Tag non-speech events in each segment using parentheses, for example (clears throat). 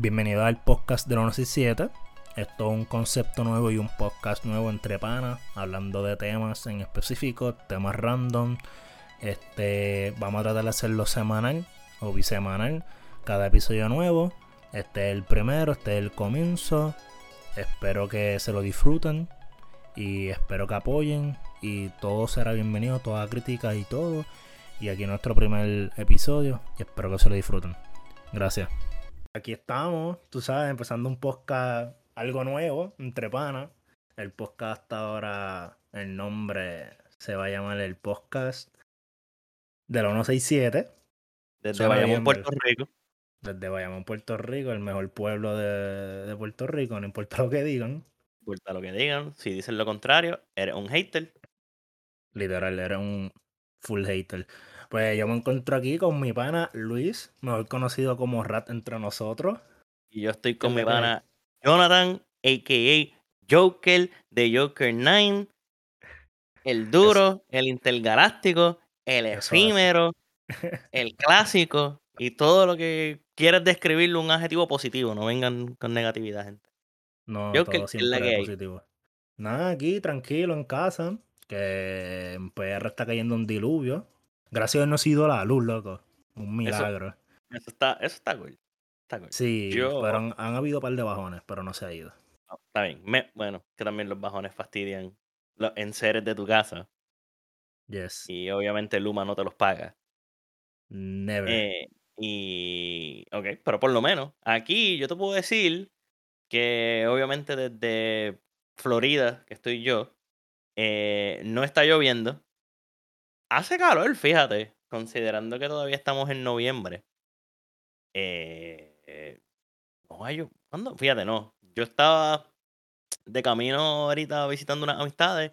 Bienvenido al podcast de 167. Esto es un concepto nuevo y un podcast nuevo entre panas, hablando de temas en específico, temas random. Este, vamos a tratar de hacerlo semanal o bisemanal, cada episodio nuevo. Este es el primero, este es el comienzo. Espero que se lo disfruten y espero que apoyen y todo será bienvenido, toda crítica y todo. Y aquí nuestro primer episodio y espero que se lo disfruten. Gracias. Aquí estamos, tú sabes, empezando un podcast algo nuevo, entre panas. El podcast hasta ahora, el nombre se va a llamar el podcast de la 167. Desde Bayamón, Puerto. Rico. Desde Bayamón, Puerto Rico, el mejor pueblo de, de Puerto Rico, no importa lo que digan. Importa lo que digan. Si dicen lo contrario, eres un hater. Literal, era un full hater. Pues yo me encuentro aquí con mi pana Luis, mejor conocido como Rat entre nosotros. Y yo estoy con mi pana Jonathan, a.k.a. Joker de Joker 9. El duro, el intergaláctico, el Eso hace. efímero, (laughs) el clásico y todo lo que quieras describirlo un adjetivo positivo. No vengan con negatividad, gente. No, Joker, todo ¿qué es la siempre que es positivo. Nada, aquí tranquilo en casa, que en PR está cayendo un diluvio. Gracias a Dios no ha sido la luz, loco. Un milagro. Eso está, eso está cool. Está cool. Sí, Yo- pero han, han habido un par de bajones, pero no se ha ido. No, está bien. Me- bueno, que también los bajones fastidian los enseres de tu casa. Yes. Y obviamente Luma no te los paga. Never. Eh, y. Ok, pero por lo menos, aquí yo te puedo decir que obviamente desde Florida, que estoy yo, eh, no está lloviendo. Hace calor, fíjate, considerando que todavía estamos en noviembre. Eh, eh, no llo- ¿Cuándo? Fíjate, no. Yo estaba de camino ahorita visitando unas amistades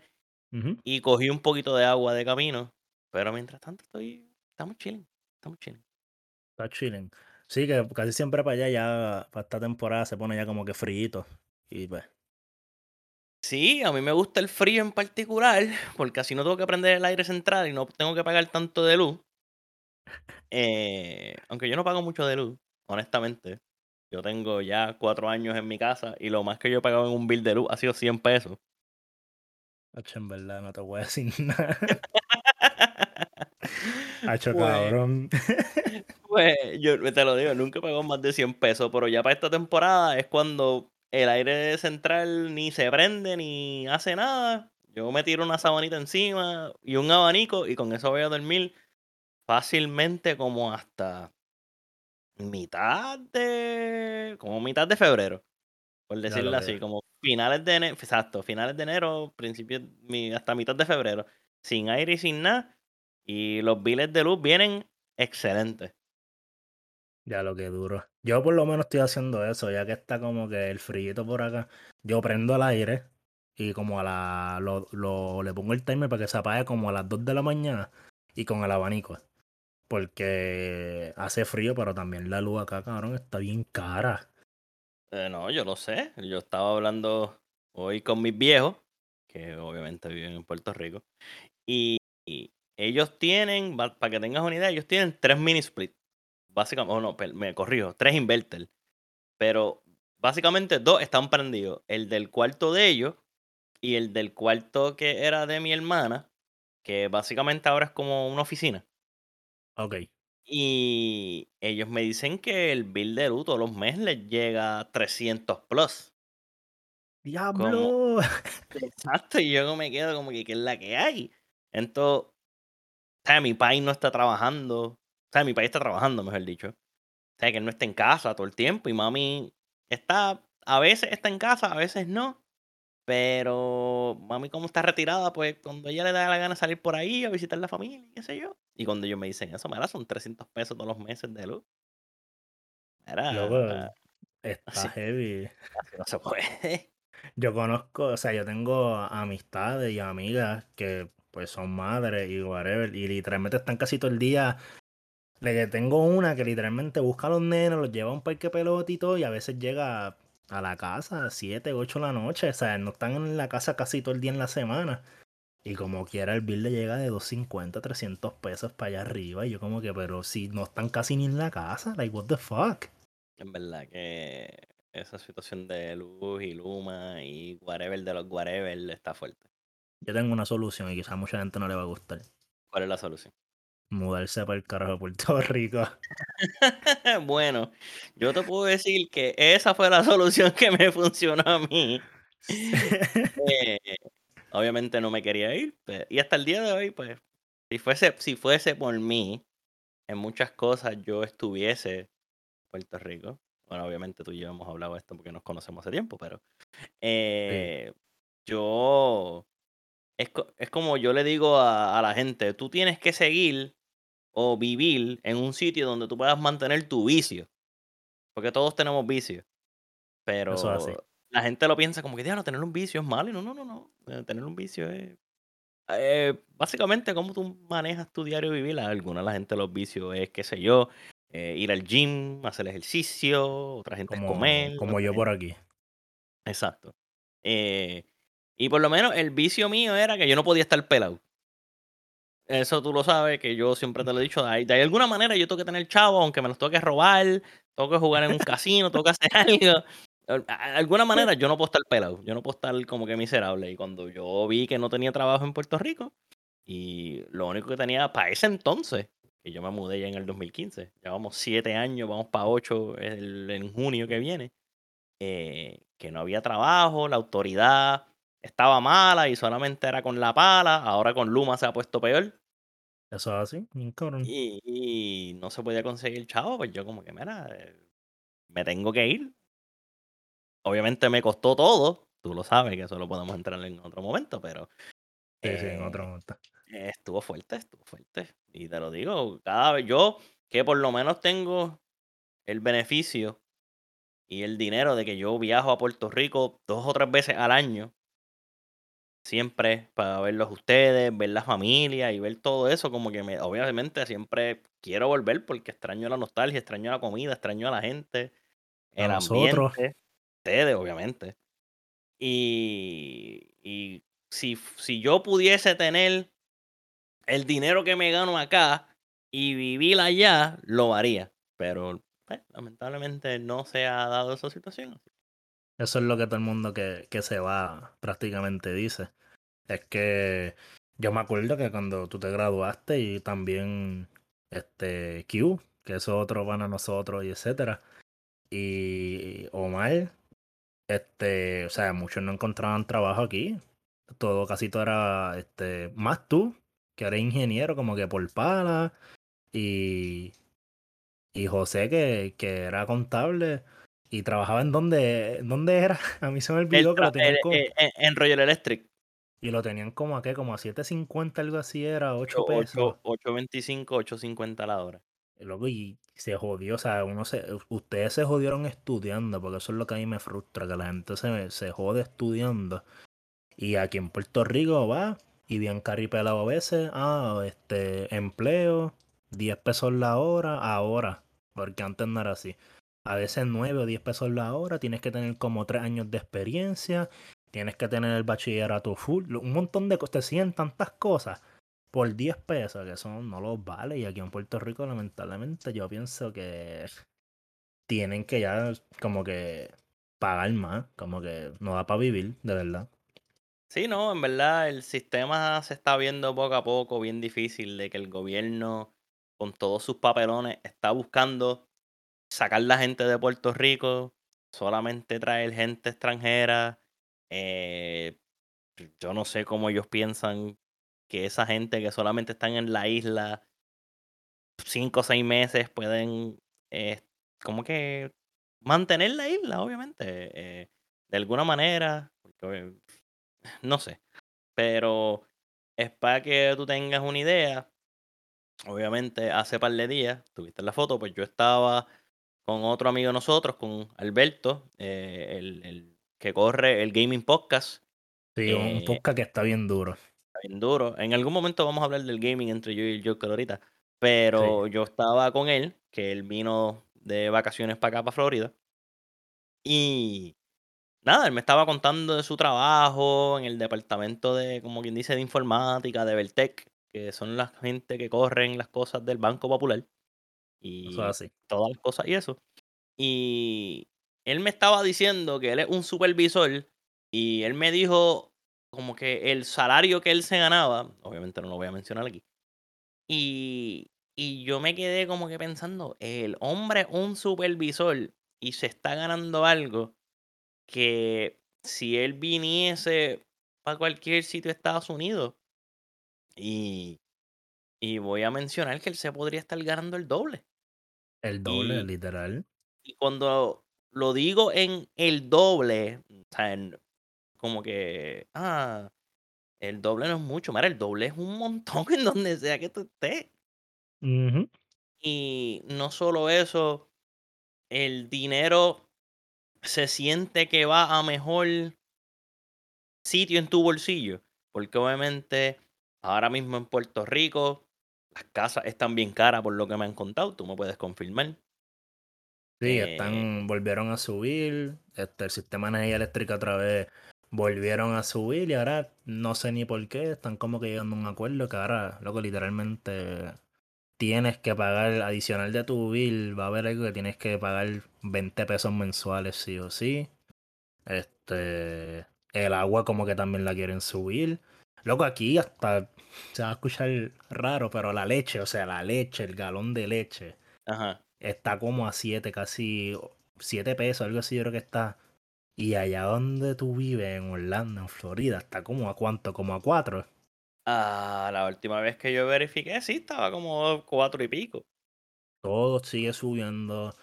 Ujú. y cogí un poquito de agua de camino. Pero mientras tanto estoy. Estamos chilling. Estamos chilling. Está chilling. Sí, que casi siempre para allá ya, para esta temporada se pone ya como que frío. Y pues, Sí, a mí me gusta el frío en particular, (laughs) porque así no tengo que prender el aire central y no tengo que pagar tanto de luz. Eh, aunque yo no pago mucho de luz, honestamente. Yo tengo ya cuatro años en mi casa y lo más que yo he pagado en un bill de luz ha sido 100 pesos. hacho, en verdad, no te voy a (laughs) decir nada. (laughs) Hacho, Pues, cabrón. Pues yo te lo digo, nunca he pagado más de 100 pesos, pero ya para esta temporada es cuando el aire central ni se prende ni hace nada. Yo me tiro una sabanita encima y un abanico y con eso voy a dormir fácilmente como hasta mitad de... como mitad de febrero, por decirlo lo así, como finales de enero, exacto, finales de enero, principios, hasta mitad de febrero, sin aire y sin nada, y los biles de luz vienen excelentes. Ya lo que duro. Yo por lo menos estoy haciendo eso, ya que está como que el frío por acá. Yo prendo el aire y como a la lo, lo- le pongo el timer para que se apague como a las 2 de la mañana y con el abanico. Porque hace frío, pero también la luz acá, cabrón, está bien cara. Eh, no, yo lo sé. Yo estaba hablando hoy con mis viejos, que obviamente viven en Puerto Rico, y, y ellos tienen, para que tengas una idea, ellos tienen tres mini split. Básicamente, o no, me corrijo, tres inverter. Pero básicamente dos están prendidos. El del cuarto de ellos y el del cuarto que era de mi hermana, que básicamente ahora es como una oficina. Ok. Y ellos me dicen que el bill de luz todos los meses les llega a 300 plus. ¡Diablo! (laughs) Exacto, y yo me quedo como que, ¿qué es la que hay? Entonces, o sea, mi país no está trabajando, sea, mi país está trabajando, mejor dicho. O sea, que él no está en casa todo el tiempo y mami está, a veces está en casa, a veces no. Pero mami como está retirada, pues cuando ella le da la gana salir por ahí a visitar la familia, qué sé yo. Y cuando ellos me dicen eso, mira, son 300 pesos todos los meses de luz. Mira, Loco, está así. heavy. así no se puede. (laughs) Yo conozco, o sea, yo tengo amistades y amigas que pues son madres y whatever, y literalmente están casi todo el día. De que tengo una que literalmente busca a los nenes, los lleva a un parque pelota y todo, y a veces llega a la casa a 7, 8 de la noche. O sea, no están en la casa casi todo el día en la semana. Y como quiera, el bill le llega de 250, 300 pesos para allá arriba. Y yo como que, pero si no están casi ni en la casa, like, what the fuck. En verdad que esa situación de luz y Luma y whatever de los whatever está fuerte. Yo tengo una solución y quizás a mucha gente no le va a gustar. ¿Cuál es la solución? Mudarse para el carajo de Puerto (laughs) Rico. (laughs) bueno, yo te puedo decir que esa fue la (laughs) solución que me funcionó a mí. Eh, obviamente no me quería ir. Pues, y hasta el día de hoy, pues, si fuese, si fuese por mí, en muchas cosas yo estuviese en Puerto Rico. Bueno, obviamente tú y yo hemos hablado de esto porque nos conocemos hace tiempo, pero eh, yo es, es, como yo le digo a, a, la gente, tú tienes que seguir o vivir en un sitio donde tú puedas mantener tu vicio. Porque todos tenemos vicios. Pero la gente lo piensa como que, no tener un vicio es malo. Y no, no, no, no. Eh, tener un vicio es... Eh, básicamente, cómo tú manejas tu diario vivir. A alguna la gente los vicios es, qué sé yo, eh, ir al gym, hacer ejercicio, otra gente como, es comer. Como yo por aquí. Exacto. Y por lo menos el vicio mío era que yo no podía estar pelado. Eso tú lo sabes, que yo siempre te lo he dicho. De, de alguna manera yo tengo que tener chavo, aunque me los toque robar, tengo que jugar en un casino, tengo que hacer (laughs) algo. De alguna manera yo no puedo estar pelado, yo no puedo estar como que miserable. Y cuando yo vi que no tenía trabajo en Puerto Rico, y lo único que tenía para ese entonces, que yo me mudé ya en el 2015, llevamos siete años, vamos para ocho en junio que viene, eh, que no había trabajo, la autoridad estaba mala y solamente era con la pala, ahora con Luma se ha puesto peor. Eso es así, y, y, no se podía conseguir chavo, pues yo como que, mira, eh, me tengo que ir. Obviamente me costó todo, tú lo sabes, que eso lo podemos entrar en otro momento, pero... Sí, sí, en otro eh, momento. Estuvo fuerte, estuvo fuerte. Y te lo digo, cada vez yo, que por lo menos tengo el beneficio y el dinero de que yo viajo a Puerto Rico dos o tres veces al año siempre para verlos ustedes, ver la familia y ver todo eso, como que me, obviamente siempre quiero volver porque extraño la nostalgia, extraño la comida, extraño a la gente, el ambiente, ustedes obviamente. Y, y si, si yo pudiese tener el dinero que me gano acá y vivir allá, lo haría, pero pues, lamentablemente no se ha dado esa situación. Eso es lo que todo el mundo que, que se va prácticamente dice. Es que yo me acuerdo que cuando tú te graduaste y también este Q, que es otro van a nosotros y etcétera. Y Omar, este, o sea, muchos no encontraban trabajo aquí. Todo, casi todo era, este, más tú, que eres ingeniero como que por pala. Y, y José, que, que era contable y trabajaba en donde, ¿dónde era? (laughs) A mí se me olvidó que lo tenían como... en, Royal Electric. Y lo tenían como a qué, como a 7.50, algo así era, 8 pesos. 8.25, 8.50 la hora. Loco, y se jodió, o sea, uno se, ustedes se jodieron estudiando, porque eso es lo que a mí me frustra, que la gente se, se jode estudiando. Y aquí en Puerto Rico va, y bien caripelado a veces, ah, este, empleo, 10 pesos la hora, ahora, porque antes no era así a veces 9 o 10 pesos la hora, tienes que tener como 3 años de experiencia, tienes que tener el bachillerato full, un montón de cosas, te siguen tantas cosas por 10 pesos que eso no los vale y aquí en Puerto Rico lamentablemente yo pienso que tienen que ya como que pagar más, como que no da para vivir, de verdad. Sí, no, en verdad el sistema se está viendo poco a poco bien difícil de que el gobierno con todos sus papelones está buscando sacar la gente de Puerto Rico, solamente traer gente extranjera. Eh, yo no sé cómo ellos piensan que esa gente que solamente están en la isla cinco o seis meses pueden eh, como que mantener la isla, obviamente, eh, de alguna manera, (sighs) no sé, pero es para que tú tengas una idea. Obviamente, hace par de días, tuviste la foto, pues yo estaba con otro amigo de nosotros, con Alberto, eh, el, que corre el Gaming Podcast. Sí, un eh, podcast que está bien duro. Está bien duro. En algún momento vamos a hablar del gaming entre yo y el Joker ahorita. Pero yo estaba con él, que él vino de vacaciones para acá, para Florida. Y nada, él me estaba contando de su trabajo en el departamento de, como quien dice, de informática, de Beltec, que son la gente que corren las cosas del Banco Popular y todas las cosas y eso. Y él me estaba diciendo que él es un supervisor y él me dijo como que el salario que él se ganaba, obviamente no lo voy a mencionar aquí, y, y yo me quedé como que pensando, el hombre es un supervisor y se está ganando algo que si él viniese para cualquier sitio de Estados Unidos y, y voy a mencionar que él se podría estar ganando el doble. El doble, literal. Y cuando lo digo en el doble, o sea, en- como que, ah, el doble no es mucho, mira, el doble es un montón (laughs) en donde sea que tú estés. Y no solo eso, el dinero se siente que va a mejor sitio en tu bolsillo. Porque obviamente ahora mismo en Puerto Rico las casas están bien caras por lo que me han contado. Tú me puedes confirmar. Sí, Eh, están, volvieron a subir, este, el sistema de energía eléctrica otra vez volvieron a subir y ahora no sé ni por qué, están como que llegando a un acuerdo que ahora, loco, literalmente tienes que pagar adicional de tu bill, va a haber algo que tienes que pagar 20 pesos mensuales sí o sí. Este, el agua como que también la quieren subir. Loco, aquí hasta se va a escuchar raro, pero la leche, o sea, la leche, el galón de leche ajá. está como a 7, casi 7 pesos, algo así yo creo que está. Y allá donde tú vives, en Orlando, en Florida, está como a cuánto, como a 4. Ah, la última vez que yo verifiqué, sí, estaba como cuatro y pico. Todo sigue subiendo.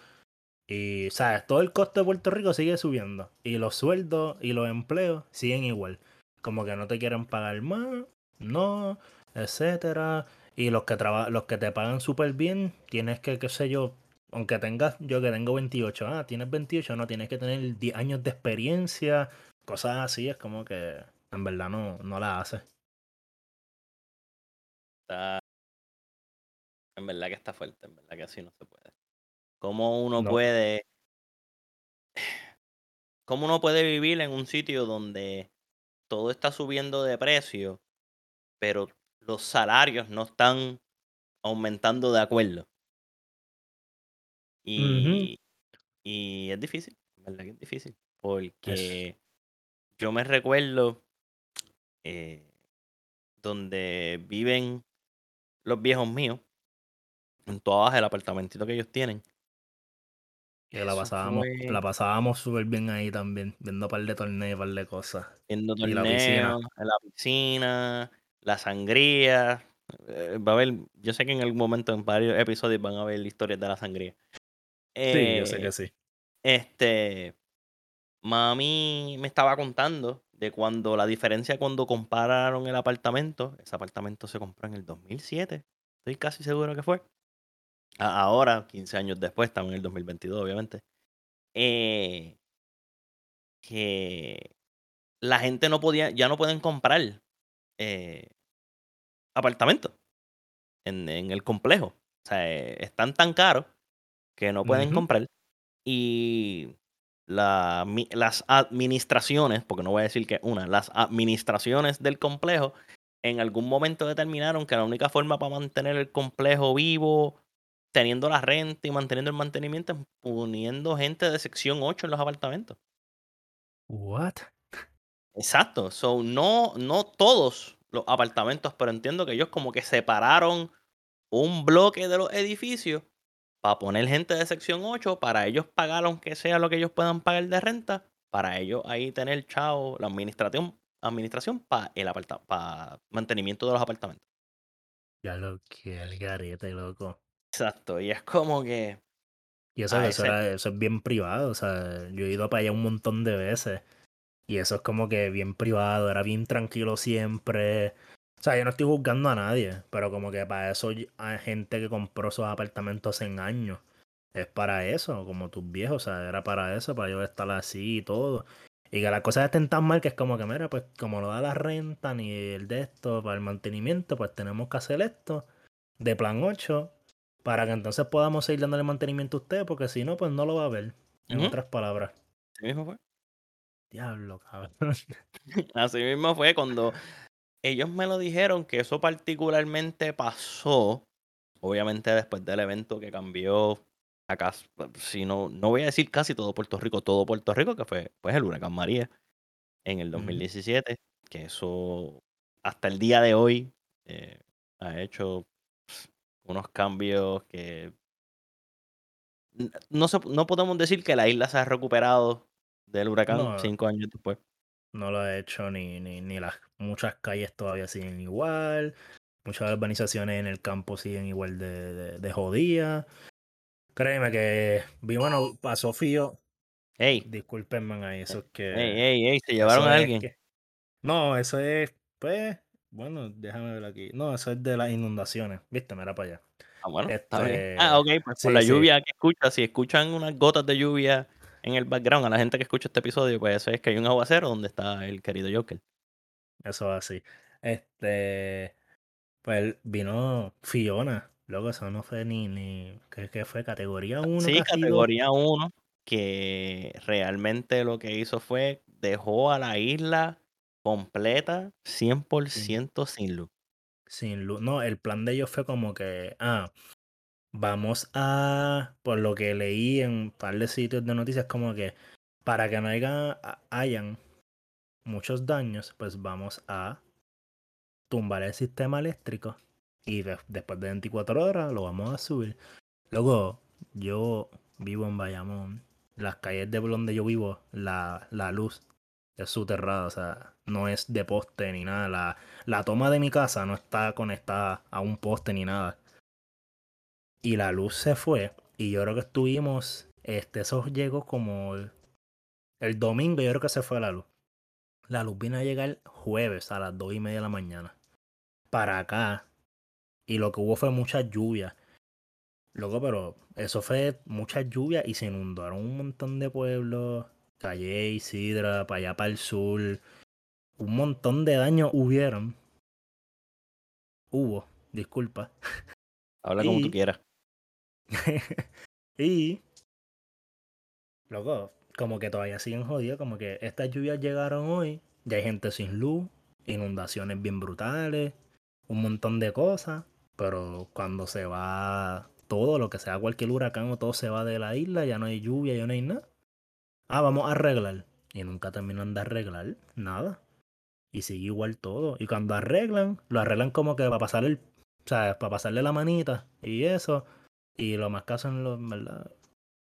Y, ¿sabes? Todo el costo de Puerto Rico sigue subiendo. Y los sueldos y los empleos siguen igual. Como que no te quieren pagar más, no, etcétera. Y los que traba los que te pagan súper bien, tienes que, qué sé yo, aunque tengas, yo que tengo 28, ah, tienes 28, no, tienes que tener 10 años de experiencia, cosas así, es como que en verdad no, no la hace. Está... En verdad que está fuerte, en verdad que así no se puede. ¿Cómo uno No. puede... ¿Cómo uno puede vivir en un sitio donde todo está subiendo de precio, pero los salarios no están aumentando de acuerdo? Y, y es difícil, verdad que es difícil. Porque yo me recuerdo eh, donde viven los viejos míos, en toda baja el apartamentito que ellos tienen. Que la pasábamos, fue la pasábamos súper bien ahí también, viendo un par de torneos, un par de cosas. viendo torneos, en la piscina, la sangría. eh, va a haber, yo sé que en algún momento en varios episodios van a ver historias de la sangría. Sí, yo sé Eh, que sí. Este, mami me estaba contando de cuando la diferencia cuando compararon el apartamento, ese apartamento se compró en el 2007, estoy casi seguro que fue. Ahora, 15 años después, estamos en el 2022, obviamente. eh, que la gente no podía, ya no pueden comprar eh, apartamentos en, en el complejo. O sea, eh, están tan caros que no pueden comprar. Y la las administraciones, porque no voy a decir que una, las administraciones del complejo en algún momento determinaron que la única forma para mantener el complejo vivo, teniendo la renta y manteniendo el mantenimiento, es poniendo gente de sección 8 en los apartamentos. What? Exacto. So, no, no todos los apartamentos, pero entiendo que ellos como que separaron un bloque de los edificios para poner gente de sección 8, para ellos pagar aunque sea lo que ellos puedan pagar de renta, para ellos ahí tener chao la administración administración para el aparta para mantenimiento de los apartamentos. Ya lo que el garete, loco. Exacto, y es como que Y eso, a que eso, ese era, eso es bien privado, o sea, yo he ido para allá un montón de veces. Y eso es como que bien privado, era bien tranquilo siempre. O sea, yo no estoy juzgando a nadie, pero como que para eso hay gente que compró esos apartamentos en años. Es para eso, como tus viejos, o sea, era para eso, para yo estar así y todo. Y que las cosas estén tan mal que es como que, mira, pues como no da la renta ni el de esto para el mantenimiento, pues tenemos que hacer esto de plan 8 para que entonces podamos seguir dándole mantenimiento a usted, porque si no, pues no lo va a ver. En otras palabras. así mismo fue. Diablo, cabrón. (laughs) Así mismo fue cuando ellos me lo dijeron que eso particularmente pasó, obviamente después del evento que cambió acá, si no, no voy a decir casi todo Puerto Rico, todo Puerto Rico, que fue pues el huracán María en el 2017, que eso hasta el día de hoy eh, ha hecho unos cambios que no, no podemos decir que la isla se ha recuperado del huracán cinco años después. No lo ha hecho ni, ni, ni las muchas calles todavía siguen igual. Muchas urbanizaciones en el campo siguen igual de, de, de jodidas. Créeme que vi, bueno, pasó Fío. Ey. Discúlpenme ahí, eso es que. Ey, ey, ey, se llevaron a alguien. no, eso es, pues, bueno, déjame ver aquí. No, eso es de las inundaciones. Viste, mira para allá. Ah, bueno, está bien. Ah, este, ok, pues por la lluvia que escucha, si escuchan unas gotas de lluvia en el background a la gente que escucha este episodio, pues eso es que hay un aguacero donde está el querido Joker. Eso es así. Este. Pues vino Fiona. Luego eso no fue ni, ni ¿qué, fue? ¿Categoría 1? Sí, categoría 1, que realmente lo que hizo fue dejó a la isla completa 100% sin luz. Sin luz. No, el plan de ellos fue como que, ah, vamos a, por lo que leí en un de sitios de noticias, como que para que no haya, hayan muchos daños, pues vamos a tumbar el sistema eléctrico y después de 24 horas lo vamos a subir. Luego, yo vivo en Bayamón. Las calles de donde yo vivo, la, la luz es subterrada, o sea, no es de poste ni nada. La, la toma de mi casa no está conectada a un poste ni nada. Y la luz se fue. Y yo creo que estuvimos. Este, eso llegó como el, el domingo, yo creo que se fue la luz. La luz vino a llegar jueves a las 2 y media de la mañana. Para acá, y lo que hubo fue mucha lluvia. Loco, pero eso fue mucha lluvia y se inundaron un montón de pueblos. Calle, Isidra, para allá para el sur. Un montón de daños hubieron. Hubo, disculpa. Habla como tú quieras. (laughs) y. Loco, como que todavía siguen jodidos. Como que estas lluvias llegaron hoy. Ya hay gente sin luz. Inundaciones bien brutales. Un montón de cosas. Pero cuando se va todo, lo que sea cualquier huracán o todo se va de la isla, ya no hay lluvia, ya no hay nada. Ah, vamos a arreglar. Y nunca terminan de arreglar nada. Y sigue igual todo. Y cuando arreglan, lo arreglan como que para pasar el. O sea, para pasarle la manita y eso. Y lo más caso en los, ¿verdad?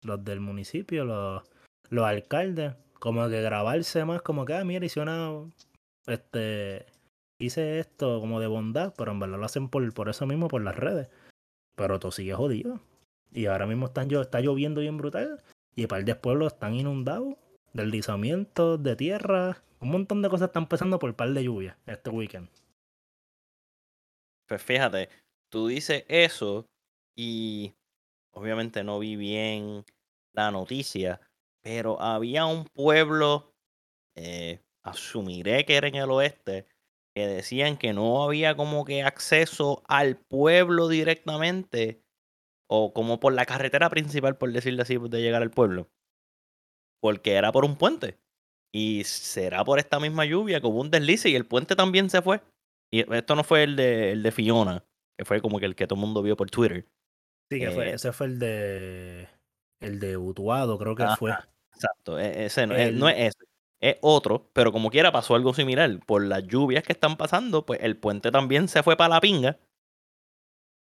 Los del municipio, los, los alcaldes. Como que grabarse más, como que, ah, mira, hice una. Este hice esto como de bondad, pero en verdad lo hacen por, por eso mismo, por las redes. Pero todo sigue jodido. Y ahora mismo están, está lloviendo bien brutal. Y par de pueblos están inundados. Deslizamientos de tierra. Un montón de cosas están pasando por par de lluvia este weekend. Pues fíjate, tú dices eso y obviamente no vi bien la noticia, pero había un pueblo, eh, asumiré que era en el oeste, que decían que no había como que acceso al pueblo directamente o como por la carretera principal, por decirlo así, de llegar al pueblo. Porque era por un puente. Y será por esta misma lluvia que hubo un deslice y el puente también se fue. Y esto no fue el de, el de Fiona, que fue como que el que todo el mundo vio por Twitter. Sí, que fue, eh, ese fue el de el de Utuado, creo que fue. Exacto, e, ese no, no es ese es otro, pero como quiera pasó algo similar. Por las lluvias que están pasando, pues el puente también se fue para la pinga.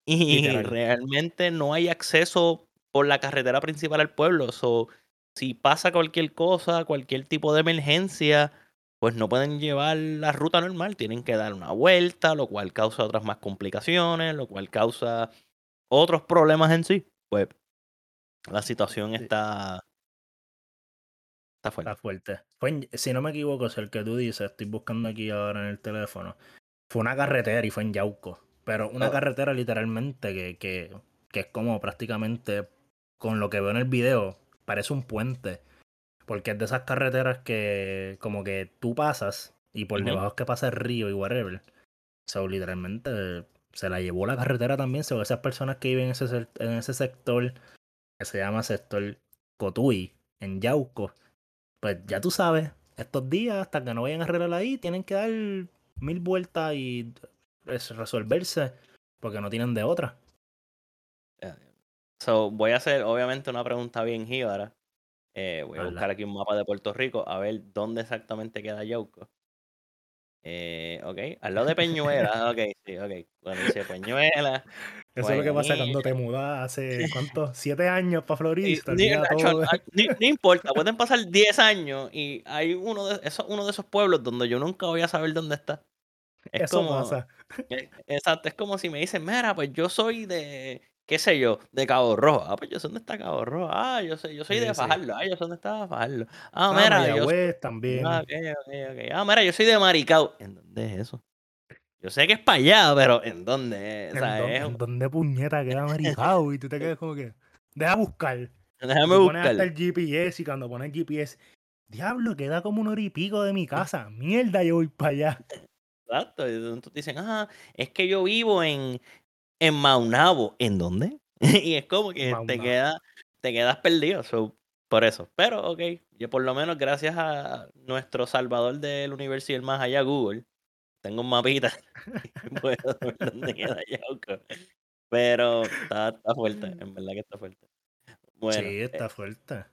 Y (laughs) realmente no hay acceso por la carretera principal al pueblo. So, si pasa cualquier cosa, cualquier tipo de emergencia, pues no pueden llevar la ruta normal. Tienen que dar una vuelta, lo cual causa otras más complicaciones, lo cual causa otros problemas en sí. Pues la situación está Está fuerte. Está fuerte. Fue si no me equivoco, es el que tú dices, estoy buscando aquí ahora en el teléfono. Fue una carretera y fue en Yauco. Pero una oh. carretera literalmente que, que, que es como prácticamente, con lo que veo en el video, parece un puente. Porque es de esas carreteras que como que tú pasas y por debajo es que pasa el río y whatever. O sea, literalmente se la llevó la carretera también. O esas personas que viven en ese, en ese sector que se llama sector Cotuí, en Yauco, pues ya tú sabes, estos días, hasta que no vayan a arreglar ahí, tienen que dar mil vueltas y resolverse, porque no tienen de otra. So, voy a hacer, obviamente, una pregunta bien jíbara. Eh, voy a buscar aquí un mapa de Puerto Rico a ver dónde exactamente queda Yauco. Eh, ok, al lado de Peñuela. ok, sí, ok. Bueno, dice Peñuela. (laughs) Eso es lo que pasa cuando te mudas hace, (laughs) ¿cuántos? Siete años para Florida. no importa, pueden (laughs) pasar 10 años y hay uno de, eso, uno de esos pueblos donde yo nunca voy a saber dónde está. Es Eso como, pasa. eh, exacto, es como si me dicen, mira, pues yo soy de, qué sé yo, de Cabo Rojo. Ah, pues yo sé dónde está Cabo Rojo. Ah, yo sé, yo soy Sí, de sí. Fajardo. Ah, yo sé dónde está Fajardo. Ah, Ah, mira, yo soy, también. ah, ok, ok, ok. Ah, mira, yo soy de Maricao. ¿En dónde es eso? Yo sé que es para allá, pero ¿en dónde es? O ¿En, sea, dónde, es- en dónde puñeta queda Maricao? Y tú te quedas como que, deja buscar. (laughs) déjame Tú pones hasta buscar. el GPS y cuando pones GPS, diablo, queda como un hora y pico de mi (laughs) casa. Mierda, yo voy para allá. Exacto. Y entonces te dicen, ah, es que yo vivo en, en Maunabo. ¿En dónde? (laughs) y es como que te, queda, te quedas perdido. so, por eso. Pero, ok, yo por lo menos gracias a nuestro salvador del universo y el más allá, Google, tengo un mapita (laughs) puedo ver dónde queda (laughs) Yauco. Pero está, está fuerte, en verdad que está fuerte. Bueno, sí, está eh, fuerte.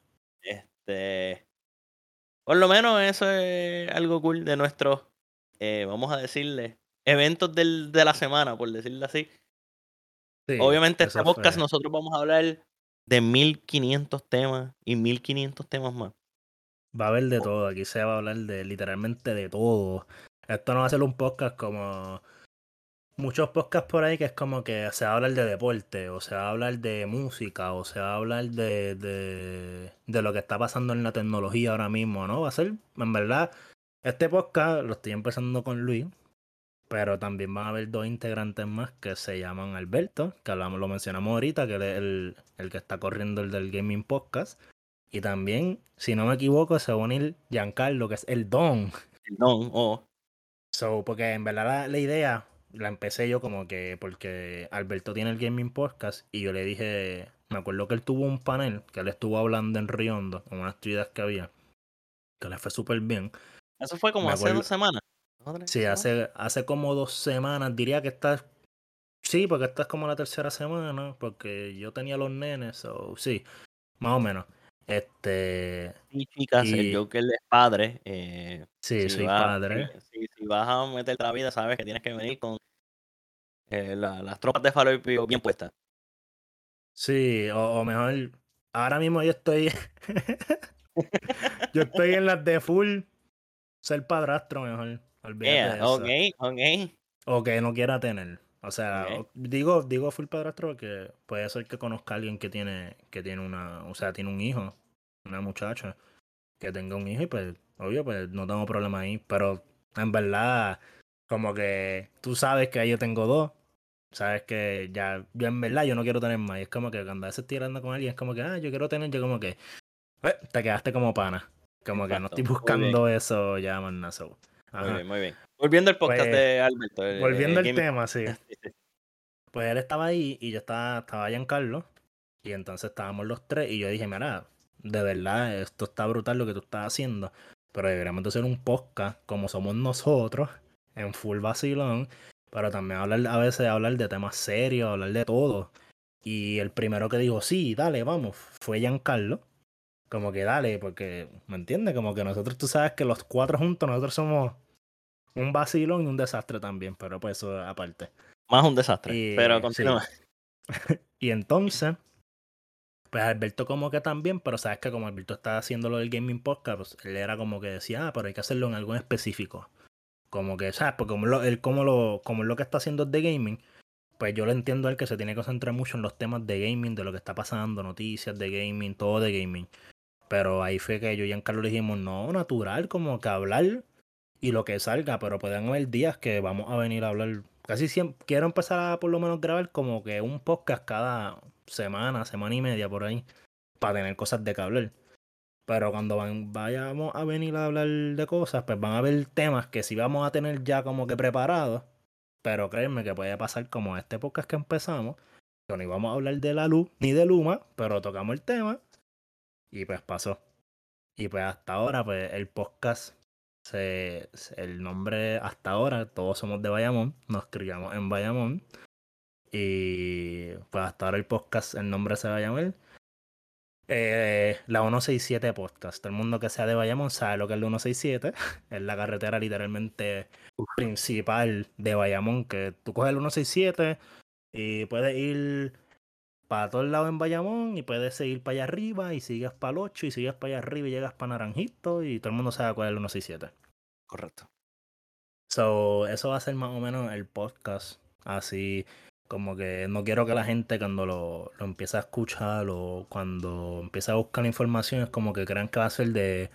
este. Por lo menos eso es algo cool de nuestros, eh, vamos a decirle, eventos del, de la semana, por decirlo así. Sí, Obviamente, este podcast fue. nosotros vamos a hablar de 1500 temas y 1500 temas más. Va a haber de todo. Aquí se va a hablar de literalmente de todo. Esto no va a ser un podcast como muchos podcasts por ahí que es como que se va a hablar de deporte, o se va a hablar de música, o se va a hablar de, de, de lo que está pasando en la tecnología ahora mismo, ¿no? Va a ser, en verdad, este podcast lo estoy empezando con Luis, pero también van a haber dos integrantes más que se llaman Alberto, que hablamos, lo mencionamos ahorita, que es el, el que está corriendo el del Gaming Podcast. Y también, si no me equivoco, se va a unir Giancarlo, que es el Don. No, oh, So, porque en verdad la, la idea la empecé yo como que porque Alberto tiene el Gaming Podcast y yo le dije, me acuerdo que él tuvo un panel que él estuvo hablando en Riondo, en unas actividades que había, que le fue súper bien. eso fue como Me hace acuerdo- dos semanas. ¿Dos o tres Sí, hace, hace como dos semanas, diría que esta Sí, porque esta es como la tercera semana, porque yo tenía los nenes, o sí, más o menos. Este, Y chicas, y- el Joker es padre. eh, sí, si soy vas- padre. Si, si- si vas a meter la vida, sabes que tienes que venir con eh, la- las tropas de falopio bien puestas. Sí, o, o mejor, ahora mismo yo estoy, (laughs) yo estoy en las de full ser padrastro mejor, olvídate de Yeah, eso. ok, ok. O que no quiera tener. O sea, Ok. o- digo, digo full padrastro porque puede ser que conozca a alguien que tiene, que tiene una, o sea, tiene un hijo, una muchacha, que tenga un hijo y pues, obvio, pues no tengo problema ahí. Pero en verdad, como que tú sabes que yo tengo dos. Sabes que ya, ya en verdad yo no quiero tener más. Y es como que cuando a veces estoy hablando con alguien, es como que, ah, yo quiero tener, yo como que, "Eh, te quedaste como pana. Como que no estoy buscando eso ya más nada. so. Muy bien, muy bien. Volviendo al podcast Pues, de Alberto. el- Volviendo al tema, (laughs) sí. Pues él estaba ahí y yo estaba, estaba Giancarlo. Y entonces estábamos los tres. Y yo dije, mira, de verdad, esto está brutal lo que tú estás haciendo. Pero deberíamos de hacer un podcast como somos nosotros, en full vacilón. Pero también hablar, a veces hablar de temas serios, hablar de todo. Y el primero que dijo, sí, dale, vamos, fue Giancarlo. Como que dale, porque, ¿me entiendes? Como que nosotros, tú sabes que los cuatro juntos, nosotros somos un vacilón y un desastre también. Pero pues eso aparte. Más un desastre. Y- pero sí. continúa. (laughs) Y entonces, pues Alberto como que también, pero sabes que como Alberto está haciendo lo del gaming podcast, pues él era como que decía, ah, pero hay que hacerlo en algo en específico. Como que, ¿sabes? Porque como lo, él como lo, como lo que está haciendo es de gaming, pues yo lo entiendo él que se tiene que concentrar mucho en los temas de gaming, de lo que está pasando, noticias de gaming, todo de gaming. Pero ahí fue que yo y Giancarlo le dijimos, no, natural, como que hablar y lo que salga, pero pueden haber días que vamos a venir a hablar. Casi siempre quiero empezar a por lo menos grabar como que un podcast cada semana, semana y media por ahí, para tener cosas de que hablar. Pero cuando van, vayamos a venir a hablar de cosas, pues van a haber temas que sí vamos a tener ya como que preparados. Pero créanme que puede pasar como este podcast que empezamos, que no íbamos a hablar de la luz ni de Luma, pero tocamos el tema y pues pasó. Y pues hasta ahora, pues el podcast, se, el nombre hasta ahora, todos somos de Bayamón, nos criamos en Bayamón. Y pues hasta ahora el podcast, el nombre se va a llamar eh, la 167 Podcast. Todo el mundo que sea de Bayamón sabe lo que es la 167. (laughs) Es la carretera literalmente principal de Bayamón. Que tú coges el 167 y puedes ir para todos lados en Bayamón y puedes seguir para allá arriba y sigues para el 8 y sigues para allá arriba y llegas para Naranjito y todo el mundo sabe cuál es el 167. Correcto. So, eso va a ser más o menos el podcast. Así como que no quiero que la gente cuando lo, lo empiece a escuchar o cuando empiece a buscar información es como que crean que va a ser de,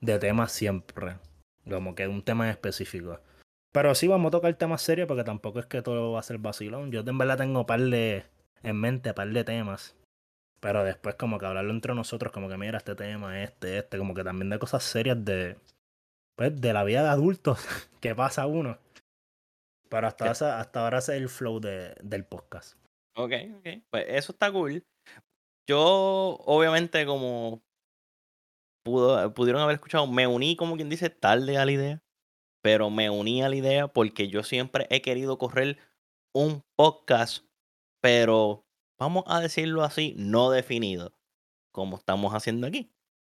de temas siempre. Como que un tema específico. Pero sí vamos a tocar temas serios porque tampoco es que todo va a ser vacilón. Yo en verdad tengo par de, en mente par de temas. Pero después como que hablarlo entre nosotros, como que mira este tema, este, este, como que también de cosas serias de, pues, de la vida de adultos (laughs) que pasa uno. Pero hasta, hasta ahora es el flow de, del podcast. Ok, ok. Pues eso está cool. Yo, obviamente, como pudo, pudieron haber escuchado, me uní, como quien dice, tarde a la idea. Pero me uní a la idea porque yo siempre he querido correr un podcast, pero vamos a decirlo así, no definido, como estamos haciendo aquí.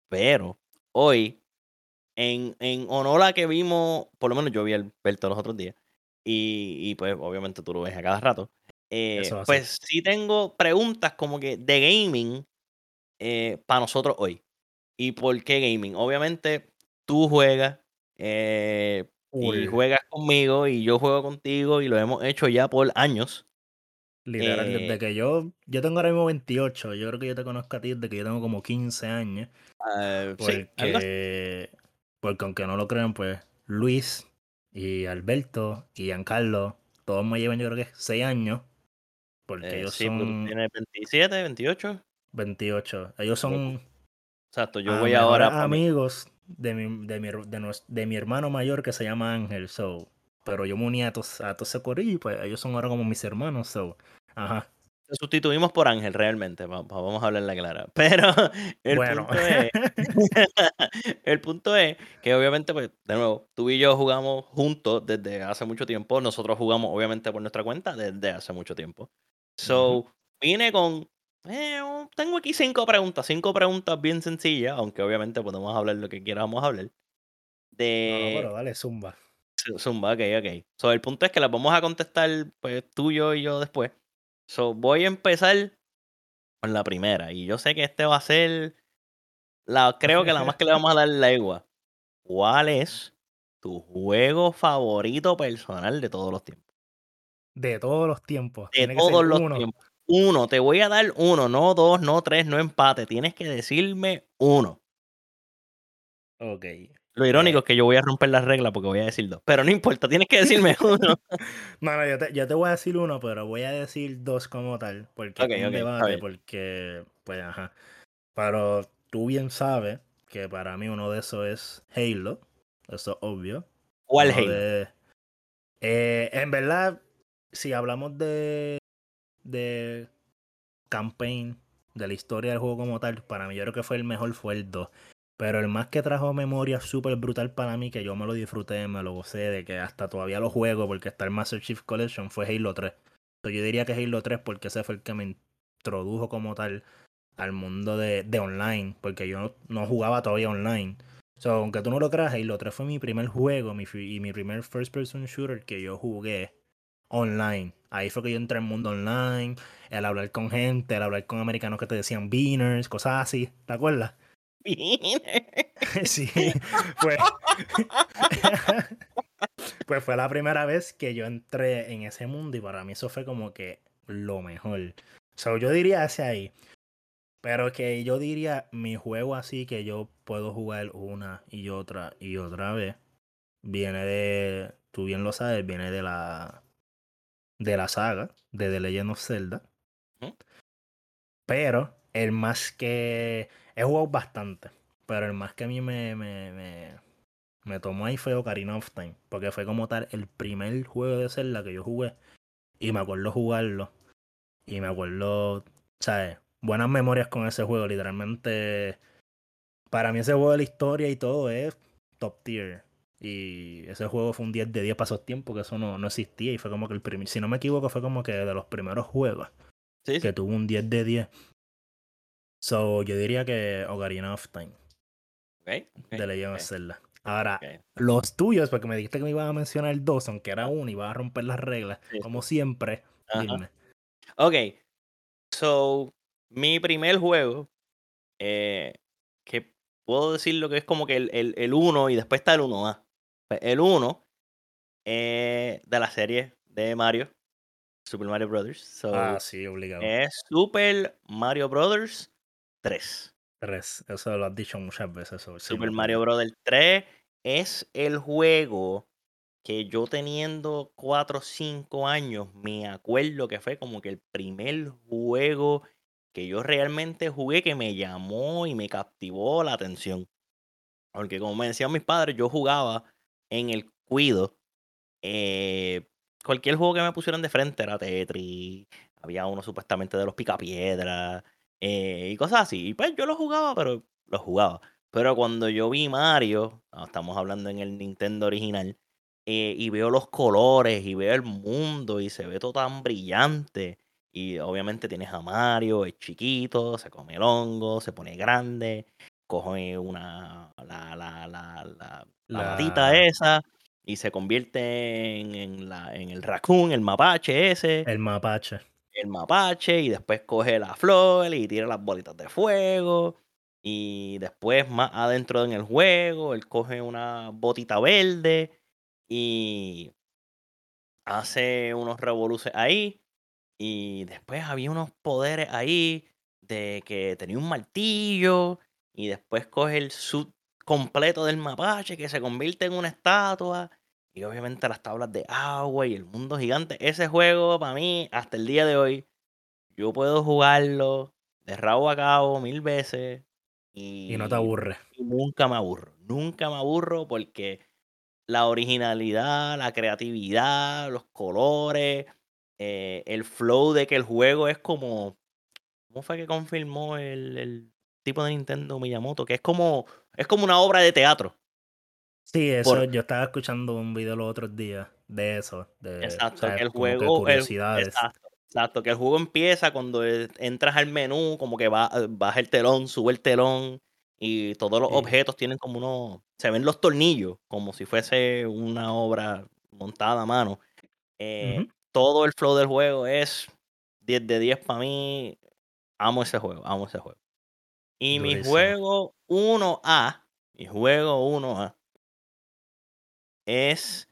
Pero hoy, en, en honor a que vimos, por lo menos yo vi el Berto los otros días, y, pues obviamente tú lo ves a cada rato. Eh, pues sí tengo preguntas como que de gaming eh, para nosotros hoy. ¿Y por qué gaming? Obviamente tú juegas eh, y juegas conmigo y yo juego contigo y lo hemos hecho ya por años. Literal, desde que yo, yo tengo ahora mismo 28, yo creo que yo te conozco a ti desde que yo tengo como 15 años. Ah, porque, sí, porque aunque no lo crean, pues Luis y Alberto y Giancarlo, todos me llevan yo creo que 6 años. Porque eh, ellos sí, pues, son... Tiene 27, 28. 28. Ellos son... Exacto, yo voy ahora... Amigos de mi, de, mi, de, mi hermano mayor que se llama Ángel, so... Pero yo me uní a todos, a ese corillo pues ellos son ahora como mis hermanos, so... Ajá sustituimos por Ángel realmente, vamos a hablar la clara. (laughs) Pero el, punto es, (laughs) el punto es que obviamente, pues, de nuevo, tú y yo jugamos juntos desde hace mucho tiempo. Nosotros jugamos obviamente por nuestra cuenta desde hace mucho tiempo. So, vine con... Eh, tengo aquí cinco preguntas, cinco preguntas bien sencillas, aunque obviamente podemos hablar lo que queramos hablar. De... No, pero dale, zumba. Zumba, ok, ok. So, el punto es que las vamos a contestar, pues, tú, yo y yo después. So, voy a empezar con la primera. Y yo sé que este va a ser. La, creo que la más que le vamos a dar la igual. ¿Cuál es tu juego favorito personal de todos los tiempos? De todos los tiempos. De todos los tiempos. Uno, te voy a dar uno, no dos, no tres, no empate. Tienes que decirme uno. Ok. Lo irónico es que yo voy a romper las reglas porque voy a decir dos. Pero no importa, tienes que decirme (laughs) uno. no, no, yo te, yo te, voy a decir uno, pero voy a decir dos como tal. Porque es un debate, porque, pues, ajá. Pero tú bien sabes que para mí uno de esos es Halo. Eso es obvio. ¿Cuál Halo? Eh, en verdad, si hablamos de, de campaign, de la historia del juego como tal, para mí yo creo que fue el mejor fue el 2. Pero el más que trajo memoria súper brutal para mí, que yo me lo disfruté, me lo gocé, de que hasta todavía lo juego porque está el Master Chief Collection, fue Halo 3. yo diría que Halo 3 porque ese fue el que me introdujo como tal al mundo de, de online, porque yo no, jugaba todavía online. So, aunque tú no lo creas, Halo 3 fue mi primer juego mi, y mi primer first person shooter que yo jugué online. Ahí fue que yo entré en el mundo online, el hablar con gente, el hablar con americanos que te decían beaners, cosas así, ¿te acuerdas? (laughs) sí, pues, (laughs) pues fue la primera vez que yo entré en ese mundo y para mí eso fue como que lo mejor. So, yo diría ese ahí. Pero que yo diría mi juego así que yo puedo jugar una y otra y otra vez. Viene de, tú bien lo sabes, viene de la de la saga de The Legend of Zelda. Pero el más que He jugado bastante, pero el más que a mí me, me, me, me tomó ahí fue Ocarina of Time, porque fue como tal el primer juego de Zelda que yo jugué y me acuerdo jugarlo y me acuerdo, ¿sabes? Buenas memorias con ese juego, literalmente. Para mí ese juego de la historia y todo es top tier. Y ese juego fue un 10 de 10 pasos tiempo, que eso no, no existía. Y fue como que el primer, si no me equivoco, fue como que de los primeros juegos Sí, que tuvo un 10 de 10. So, yo diría que Ocarina of Time, Ok, ok, de Legend ok, of Zelda. Ahora, los tuyos, porque me dijiste que me ibas a mencionar dos, aunque era uno y ibas a romper las reglas, Sí, como siempre, Ajá. dime. Ok, so, mi primer juego, eh, que puedo decir lo que es como que el, el, el 1 y después está el 1A. Pues El 1 eh, de la serie de Mario, Super Mario Brothers. So, Ah, sí, obligado. es Super Mario Brothers 3. Tres, eso lo has dicho muchas veces. Sí, Super me Mario. Brothers 3 es el juego que yo teniendo 4 o 5 años me acuerdo que fue como que el primer juego que yo realmente jugué que me llamó y me captivó la atención. Porque como me decían mis padres, yo jugaba en el cuido. eh, cualquier juego que me pusieran de frente era Tetris. Había uno supuestamente de los picapiedras. Eh, y cosas así. Y pues yo lo jugaba, pero lo jugaba. Pero cuando yo vi Mario, estamos hablando en el Nintendo original, eh, y veo los colores y veo el mundo y se ve todo tan brillante. Y obviamente tienes a Mario, es chiquito, se come el hongo, se pone grande, coge una la, la, la, la, la esa y se convierte en, en la, en el raccoon, el mapache ese, el mapache. El mapache, y después coge la flor y tira las bolitas de fuego. Y después, más adentro en el juego, él coge una botita verde y hace unos revoluces ahí. Y después había unos poderes ahí de que tenía un martillo. Y después coge el suit completo del mapache que se convierte en una estatua. Y obviamente las tablas de agua y el mundo gigante. Ese juego, para mí, hasta el día de hoy, yo puedo jugarlo de rabo a cabo mil veces. Y no te aburre. y nunca me aburro. Nunca me aburro porque la originalidad, la creatividad, los colores, eh, el flow de que el juego es como. ¿Cómo fue que confirmó el, el tipo de Nintendo Miyamoto? Que es como. Es como una obra de teatro. Sí, eso, Por, yo estaba escuchando un video los otros días de eso, de, o exacto, sea, que el como que juego. el- exacto, exacto, que el juego empieza cuando eh, entras al menú, como que va, baja el telón, sube el telón. Y todos los Sí. objetos tienen como unos. Se ven los tornillos, como si fuese una obra montada a mano. Eh, todo el flow del juego es 10 de 10 para mí. Amo ese juego, amo ese juego. Y mi Durísimo. juego 1A, mi juego 1A, es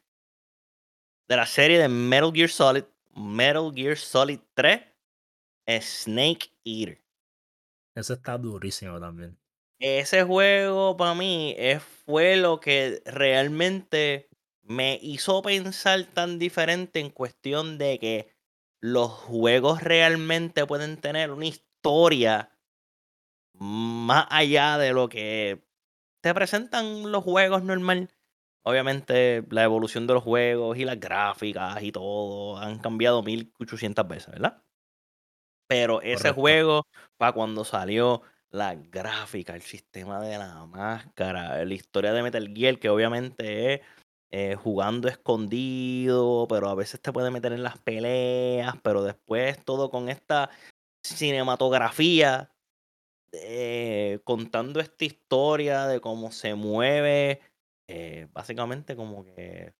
de la serie de Metal Gear Solid, Metal Gear Solid 3, Snake Eater. Eso está durísimo también. Ese juego para mí es, fue lo que realmente me hizo pensar tan diferente en cuestión de que los juegos realmente pueden tener una historia más allá de lo que te presentan los juegos normal. Obviamente la evolución de los juegos y las gráficas y todo han cambiado 1800 veces, ¿verdad? Pero ese Correcto. juego, para cuando salió la gráfica, el sistema de la máscara, la historia de Metal Gear, que obviamente es eh, jugando escondido, pero a veces te puede meter en las peleas, pero después todo con esta cinematografía, eh, contando esta historia de cómo se mueve, eh, básicamente como que,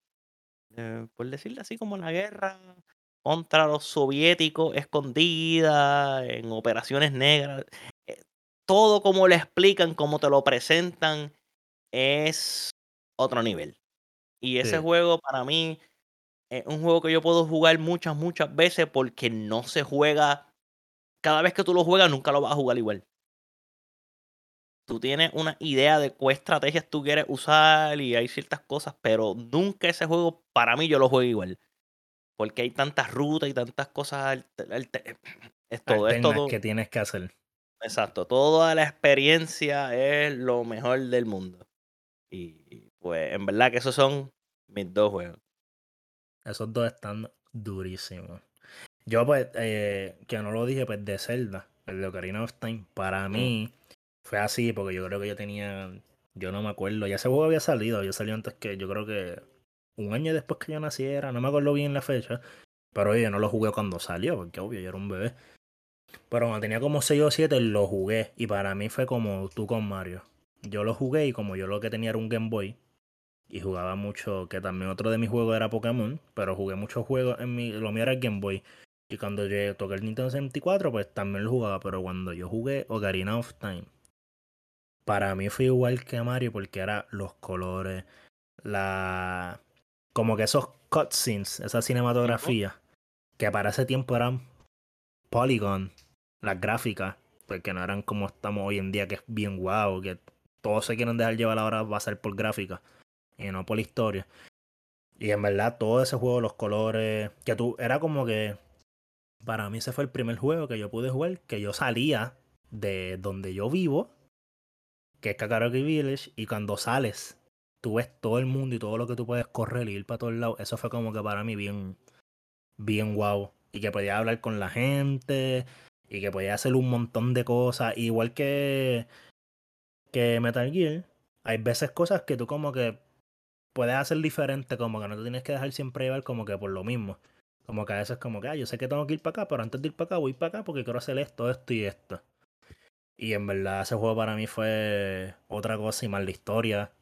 eh, por decirlo así, como la guerra contra los soviéticos escondida, en operaciones negras. eh, Todo como le explican, como te lo presentan, es otro nivel. Y ese Sí. juego para mí es un juego que yo puedo jugar muchas, muchas veces porque no se juega. Cada vez que tú lo juegas, nunca lo vas a jugar igual. Tú tienes una idea de qué estrategias tú quieres usar y hay ciertas cosas, pero nunca ese juego, para mí, yo lo juego igual. Porque hay tantas rutas y tantas cosas. Es todo, es todo. que tienes que hacer. Exacto, toda la experiencia es lo mejor del mundo. Y pues, en verdad que esos son mis dos juegos. Esos dos están durísimos. Yo, pues, eh, que no lo dije, pues, de Zelda, el de Ocarina of Time, para Mm. Fue así, porque yo creo que yo tenía Yo no me acuerdo. Ya ese juego había salido. Había salido antes que yo creo que un año después que yo naciera. No me acuerdo bien la fecha. Pero oye, no lo jugué cuando salió, porque obvio, yo era un bebé. Pero cuando tenía como 6 o 7 lo jugué. Y para mí fue como tú con Mario. Yo lo jugué y como yo lo que tenía era un Game Boy. Y jugaba mucho, que también otro de mis juegos era Pokémon. Pero jugué muchos juegos en mi... Lo mío era el Game Boy. Y cuando yo toqué el Nintendo 64, pues también lo jugaba. Pero cuando yo jugué Ocarina of Time, para mí fue igual que Mario porque era los colores, la... Como que esos cutscenes, esa cinematografía, que para ese tiempo eran Polygon, las gráficas, porque no eran como estamos hoy en día, que es bien guau, que todos se quieren dejar llevar ahora va a ser por gráfica y no por la historia. Y en verdad todo ese juego, los colores, que tú, era como que para mí ese fue el primer juego que yo pude jugar, que yo salía de donde yo vivo, que es Kakaroki Village, y cuando sales, tú ves todo el mundo y todo lo que tú puedes correr y ir para todos lados. Eso fue como que para mí bien, bien guau. Y que podía hablar con la gente, y que podía hacer un montón de cosas. Igual que, que Metal Gear, hay veces cosas que tú como que puedes hacer diferente, como que no te tienes que dejar siempre llevar como que por lo mismo. Como que a veces como que, ah, yo sé que tengo que ir para acá, pero antes de ir para acá voy para acá porque quiero hacer esto, esto y esto. Y en verdad ese juego para mí fue otra cosa y más la historia.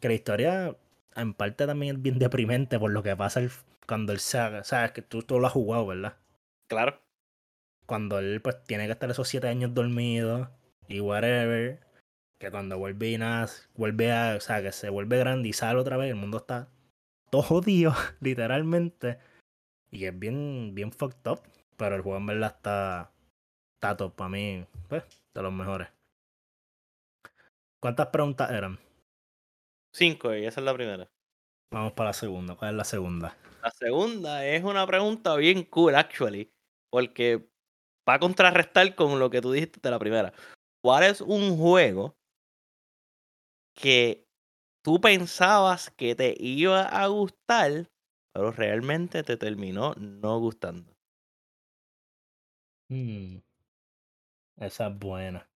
Que la historia en parte también es bien deprimente por lo que pasa cuando él se haga. Sabes que tú, tú lo has jugado, ¿verdad? Claro. Cuando él pues tiene que estar esos siete años dormido y whatever. Que cuando vuelve y nace, vuelve a, o sea, que se vuelve grande y sale otra vez, el mundo está todo jodido, (laughs) literalmente. Y es bien, bien fucked up. Pero el juego en verdad está, top para mí, pues, de los mejores. ¿Cuántas preguntas eran? Cinco, y esa es la primera. Vamos para la segunda. ¿Cuál es la segunda? La segunda es una pregunta bien cool, actually. Porque va a contrarrestar con lo que tú dijiste de la primera. ¿Cuál es un juego que tú pensabas que te iba a gustar, pero realmente te terminó no gustando. Mm. Esa es buena.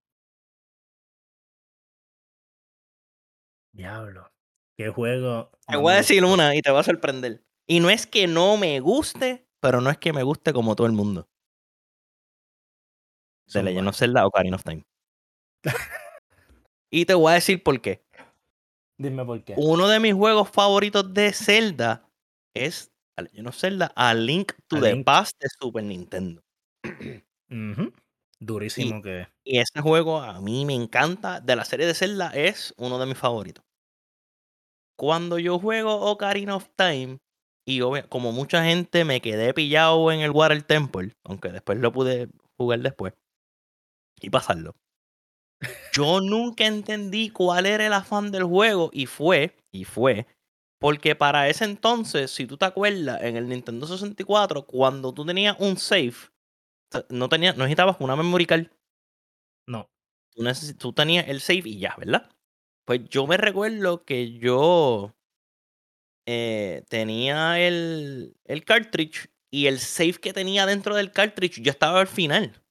Diablo. ¿Qué juego? Te voy a decir una y te va a sorprender. Y no es que no me guste, pero no es que me guste como todo el mundo. De Legend of Zelda o Ocarina of Time. (laughs) y te voy a decir por qué. Dime por qué. Uno de mis juegos favoritos de Zelda es Legend of Zelda A Link to the Past de Super Nintendo. (clears throat) Durísimo que Y ese juego a mí me encanta. De la serie de Zelda es uno de mis favoritos. Cuando yo juego Ocarina of Time, y como mucha gente me quedé pillado en el Water Temple, aunque después lo pude jugar después y pasarlo. Yo nunca entendí cuál era el afán del juego y fue, y fue, porque para ese entonces, si tú te acuerdas, en el Nintendo 64, cuando tú tenías un save, no, tenías, no necesitabas una memory card. No. Tú, tú tenías el save y ya, ¿verdad? Pues yo me recuerdo que yo eh, tenía el, el cartridge y el save que tenía dentro del cartridge yo estaba al final.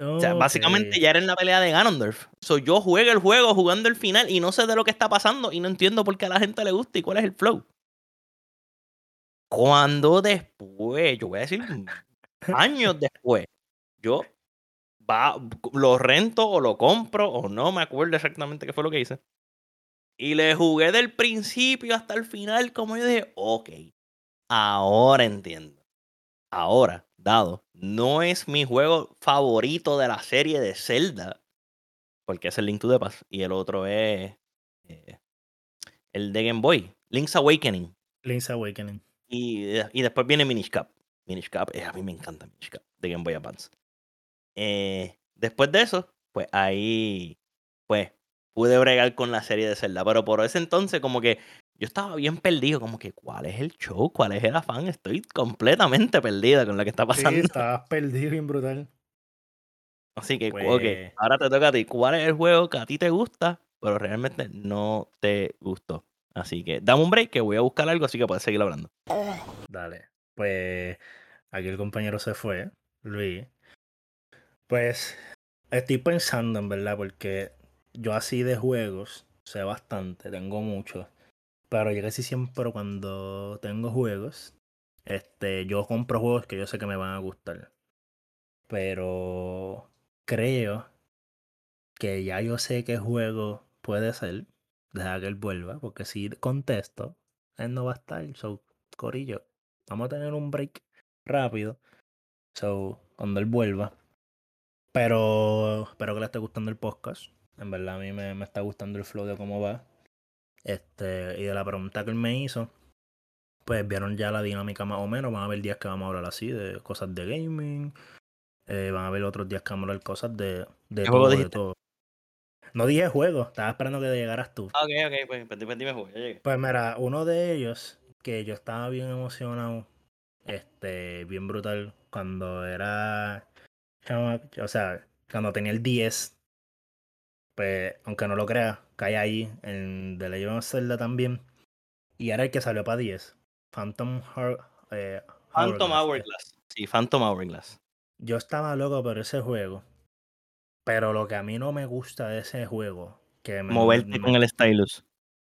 O sea, básicamente ya era en la pelea de Ganondorf. So, yo juego el juego jugando el final y no sé de lo que está pasando y no entiendo por qué a la gente le gusta y cuál es el flow. Cuando después, yo voy a decir años (laughs) después, yo va, lo rento o lo compro o no me acuerdo exactamente qué fue lo que hice. Y le jugué del principio hasta el final como yo dije, ok, ahora entiendo. Ahora, dado, no es mi juego favorito de la serie de Zelda, porque es el Link to the Past, y el otro es eh, el de Game Boy, Link's Awakening. Link's Awakening. Y, y después viene Minish Cap. Minish Cap, eh, a mí me encanta Minish Cap, de Game Boy Advance. Eh, después de eso, pues ahí, pues, pude bregar con la serie de Zelda, pero por ese entonces como que yo estaba bien perdido, como que ¿cuál es el show? ¿Cuál es el afán? Estoy completamente perdida con lo que está pasando. Sí, (laughs) estabas perdido bien brutal. Así que, pues... ahora te toca a ti. ¿Cuál es el juego que a ti te gusta, pero realmente no te gustó? Así que dame un break que voy a buscar algo, así que puedes seguir hablando. Dale. Pues aquí el compañero se fue, Luis. Pues estoy pensando en verdad, porque yo así de juegos sé bastante, tengo muchos. Pero yo casi siempre cuando tengo juegos, este, yo compro juegos que yo sé que me van a gustar. Pero creo que ya yo sé qué juego puede ser. Deja que él vuelva, porque si contesto, él no va a estar. So, Corillo, vamos a tener un break rápido. So, cuando él vuelva. Pero espero que le esté gustando el podcast. En verdad a mí me, me está gustando el flow de cómo va. Este, y de la pregunta que él me hizo, pues vieron ya la dinámica más o menos. Van a ver días que vamos a hablar así de cosas de gaming. Eh, van a ver otros días que vamos a hablar cosas de, de todo, de todo. No dije juego, estaba esperando que llegaras tú. Ok, ok, pues, pues, pues dime juego, ya llegué. Pues mira, uno de ellos, que yo estaba bien emocionado, este, bien brutal, cuando era, o sea, cuando tenía el 10, pues, aunque no lo creas, cae ahí en The Legend of Zelda también. Y era el que salió para 10. Phantom Heart, eh, Phantom Hourglass. Sí, Phantom Hourglass. Yo estaba loco por ese juego. Pero lo que a mí no me gusta de ese juego. Que Moverte con el stylus.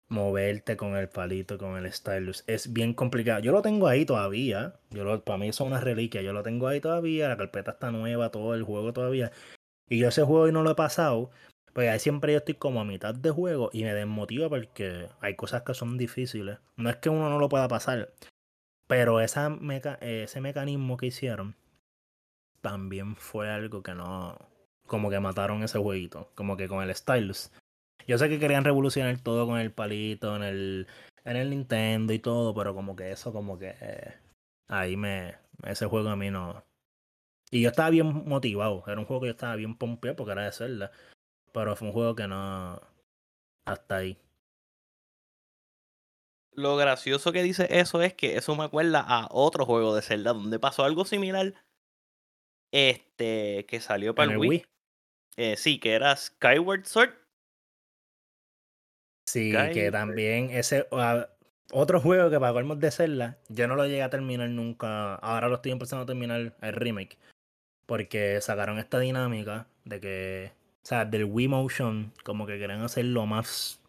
Moverte con el palito, con el stylus. Es bien complicado. Yo lo tengo ahí todavía. Yo lo, para mí eso es una reliquia. Yo lo tengo ahí todavía. La carpeta está nueva, todo el juego todavía. Y yo ese juego y no lo he pasado. Pues ahí siempre yo estoy como a mitad de juego y me desmotiva porque hay cosas que son difíciles. No es que uno no lo pueda pasar, pero esa ese mecanismo que hicieron también fue algo que no. Como que mataron ese jueguito. Como que con el stylus. Yo sé que querían revolucionar todo con el palito, en el, en el Nintendo y todo, pero como que eso, como que. Eh, ahí me. Ese juego a mí no. Y yo estaba bien motivado. Era un juego que yo estaba bien pompeado porque era de Zelda. Pero fue un juego que no. Hasta ahí. Lo gracioso que dice eso es que eso me acuerda a otro juego de Zelda donde pasó algo similar. Este, que salió para el Wii. Eh, sí, que era Skyward Sword. Sí, que también ese. otro juego que para de Zelda, yo no lo llegué a terminar nunca. Ahora lo estoy empezando a terminar el remake. Porque sacaron esta dinámica de que o sea, del Wii Motion, como que querían hacerlo más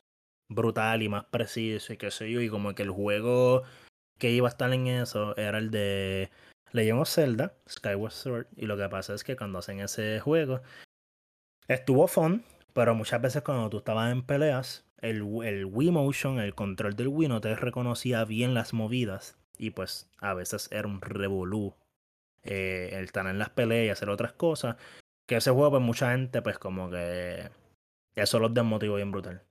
brutal y más preciso y qué sé yo. Y como que el juego que iba a estar en eso era el de Legend of Zelda, Skyward Sword. Y lo que pasa es que cuando hacen ese juego, estuvo fun, pero muchas veces cuando tú estabas en peleas, el, el Wii Motion, el control del Wii no te reconocía bien las movidas. Y pues a veces era un revolú eh, el estar en las peleas y hacer otras cosas que ese juego, pues mucha gente, pues como que eso los desmotivó bien brutal.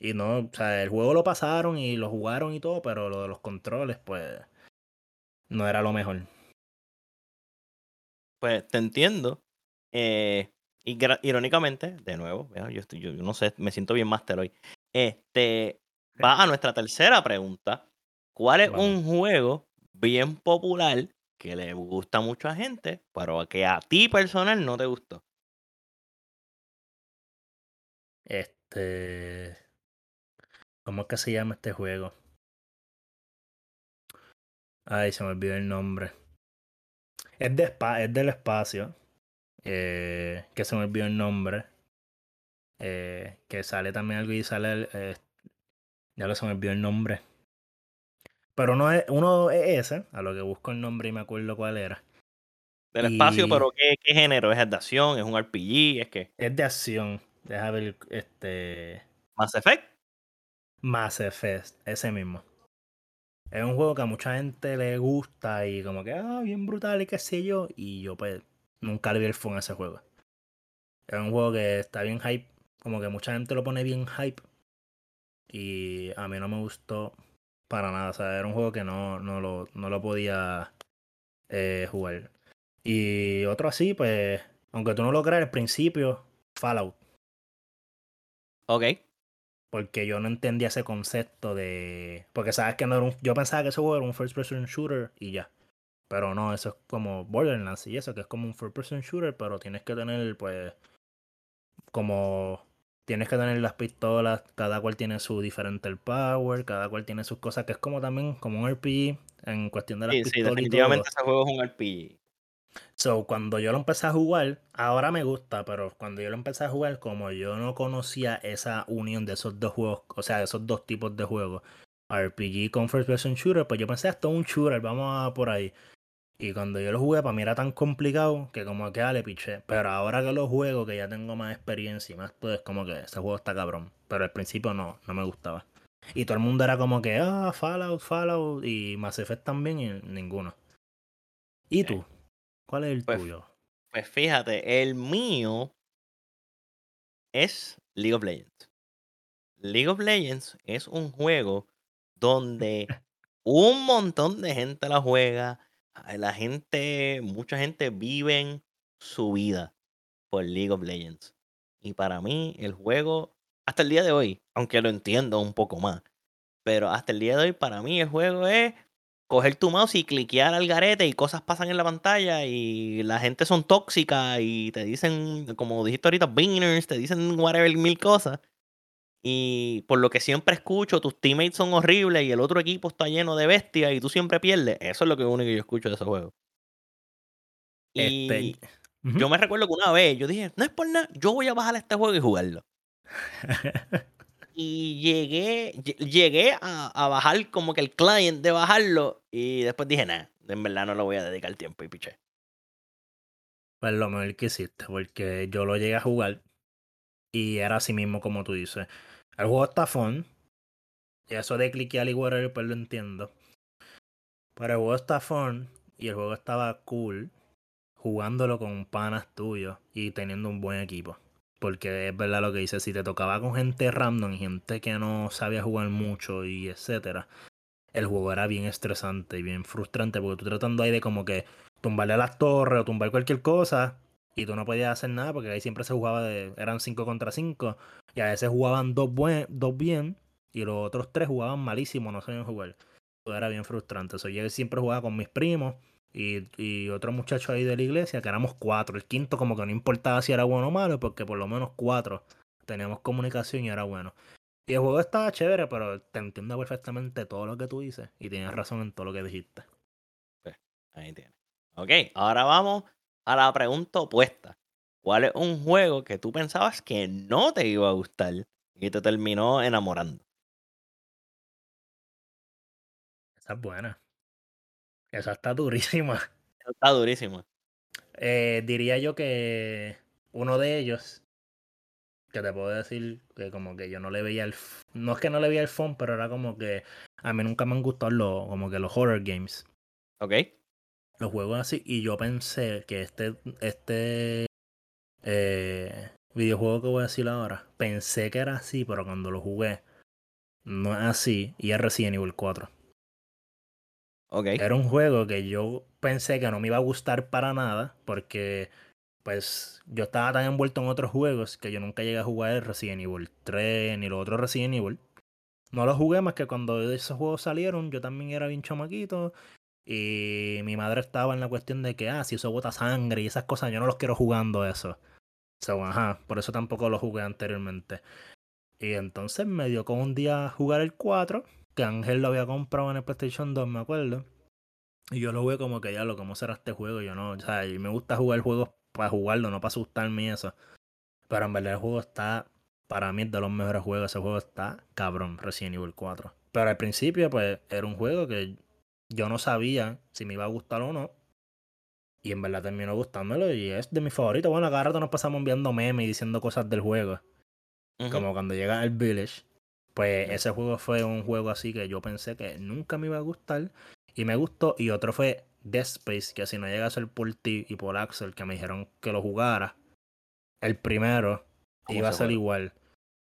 Y no, o sea, el juego lo pasaron y lo jugaron y todo, pero lo de los controles, pues, no era lo mejor. Pues te entiendo. Eh, y irónicamente, de nuevo, yo, estoy, yo, no sé, me siento bien máster hoy. Este, va a nuestra tercera pregunta. ¿Cuál es un juego bien popular que le gusta mucho a gente, pero que a ti personal no te gustó. Este. ¿Cómo es que se llama este juego? Ay, se me olvidó el nombre. Es, de es del espacio. Eh, que se me olvidó el nombre. Eh, que sale también algo y sale. Eh, ya lo se me olvidó el nombre. Pero uno es, uno es ese, a lo que busco el nombre y me acuerdo cuál era. Del espacio, pero ¿qué, ¿qué, género? ¿Es de acción? ¿Es un RPG? ¿Es que Es de acción. Deja ver este. ¿Mass Effect? Mass Effect, ese mismo. Es un juego que a mucha gente le gusta y como que, ah, bien brutal y qué sé yo. Y yo pues nunca le vi el phone a ese juego. Es un juego que está bien hype. Como que mucha gente lo pone bien hype. Y a mí no me gustó para nada. O sea, era un juego que no, no, lo, no lo podía eh, jugar. Y otro así, pues, aunque tú no lo creas al principio, Fallout. Ok. Porque yo no entendía ese concepto de. Porque sabes que no era un. Yo pensaba que ese juego era un first person shooter y ya. Pero no, eso es como Borderlands y eso, que es como un first person shooter, pero tienes que tener, pues. Como tienes que tener las pistolas, cada cual tiene su diferente power, cada cual tiene sus cosas, que es como también como un RPG en cuestión de las pistolas. Sí, definitivamente ese juego es un RPG. So, cuando yo lo empecé a jugar, ahora me gusta, pero cuando yo lo empecé a jugar, como yo no conocía esa unión de esos dos juegos, o sea, de esos dos tipos de juegos, RPG con First Person Shooter, pues yo pensé, esto es un shooter, vamos a por ahí. Y cuando yo lo jugué, para mí era tan complicado que como que le piché. Pero ahora que lo juego, que ya tengo más experiencia y más todo, es como que ese juego está cabrón. Pero al principio no, no me gustaba. Y todo el mundo era como que, ah, Fallout, Fallout, y Mass Effect también, y ninguno. ¿Y tú? ¿Cuál es el Pues, tuyo? Pues fíjate, el mío es League of Legends. League of Legends es un juego donde (laughs) un montón de gente la juega. La gente, mucha gente vive su vida por League of Legends. Y para mí, el juego, hasta el día de hoy, aunque lo entiendo un poco más, pero hasta el día de hoy, para mí, el juego es coger tu mouse y cliquear al garete y cosas pasan en la pantalla y la gente son tóxicas y te dicen, como dijiste ahorita, beaners, te dicen whatever, mil cosas. Y por lo que siempre escucho, tus teammates son horribles y el otro equipo está lleno de bestias y tú siempre pierdes. Eso es lo que único que yo escucho de ese juego. Y Este. Ujú. yo me recuerdo que una vez yo dije, no es por nada, yo voy a bajar este juego y jugarlo. (laughs) Y llegué, lle- llegué a, a bajar como que el client de bajarlo y después dije, nah, en verdad no lo voy a dedicar tiempo y piché. Pues lo mejor que hiciste, porque yo lo llegué a jugar y era así mismo como tú dices. El juego está fun. Y eso de cliquear y whatever, pues lo entiendo. Pero el juego está fun y el juego estaba cool jugándolo con panas tuyos y teniendo un buen equipo. Porque es verdad lo que dice, si te tocaba con gente random gente que no sabía jugar mucho y etcétera, el juego era bien estresante y bien frustrante porque tú tratando ahí de como que tumbarle a las torres o tumbar cualquier cosa y tú no podías hacer nada porque ahí siempre se jugaba de eran 5 contra 5 y a veces jugaban dos, buen, dos bien y los otros tres jugaban malísimo, no sabían jugar. Todo era bien frustrante. So, yo siempre jugaba con mis primos y, y otro muchacho ahí de la iglesia, que éramos cuatro. El quinto como que no importaba si era bueno o malo, porque por lo menos cuatro teníamos comunicación y era bueno. Y el juego estaba chévere, pero te entiendo perfectamente todo lo que tú dices y tienes razón en todo lo que dijiste. Ahí tienes. Ok, ahora vamos a la pregunta opuesta. ¿Cuál es un juego que tú pensabas que no te iba a gustar y te terminó enamorando? Esa es buena. Esa está durísima. (laughs) Eso Está durísimo. Eh, diría yo que uno de ellos, que te puedo decir que como que yo no le veía el... No es que no le veía el fun, pero era como que a mí nunca me han gustado los, como que los horror games. ¿Ok? Los juegos así. Y yo pensé que este, este eh, videojuego que voy a decir ahora, pensé que era así, pero cuando lo jugué, no es así. Y es Resident Evil 4. Ok. Era un juego que yo pensé que no me iba a gustar para nada, porque pues yo estaba tan envuelto en otros juegos que yo nunca llegué a jugar el Resident Evil 3 ni los otros Resident Evil. No los jugué más que cuando esos juegos salieron, yo también era bien chamaquito. Y mi madre estaba en la cuestión de que, ah, si eso bota sangre y esas cosas, yo no los quiero jugando eso. Ajá, por eso tampoco lo jugué anteriormente. Y entonces me dio con un día jugar el 4, que Ángel lo había comprado en el PlayStation 2, me acuerdo. Y yo lo jugué como que ya lo, ¿cómo será este juego? Yo no, o sea, y me gusta jugar juegos para jugarlo, no para asustarme y eso. Pero en verdad el juego está, para mí de los mejores juegos, ese juego está cabrón, Resident Evil 4. Pero al principio, pues, era un juego que yo no sabía si me iba a gustar o no. Y en verdad terminó gustándomelo y es de mis favoritos. Bueno, cada rato nos pasamos viendo memes y diciendo cosas del juego. Como cuando llega el Village. Pues ese juego fue un juego así que yo pensé que nunca me iba a gustar. Y me gustó. Y otro fue Dead Space, que si no llega a ser por ti y por Axel, que me dijeron que lo jugara. El primero ¿Cómo iba a se ser juega? igual.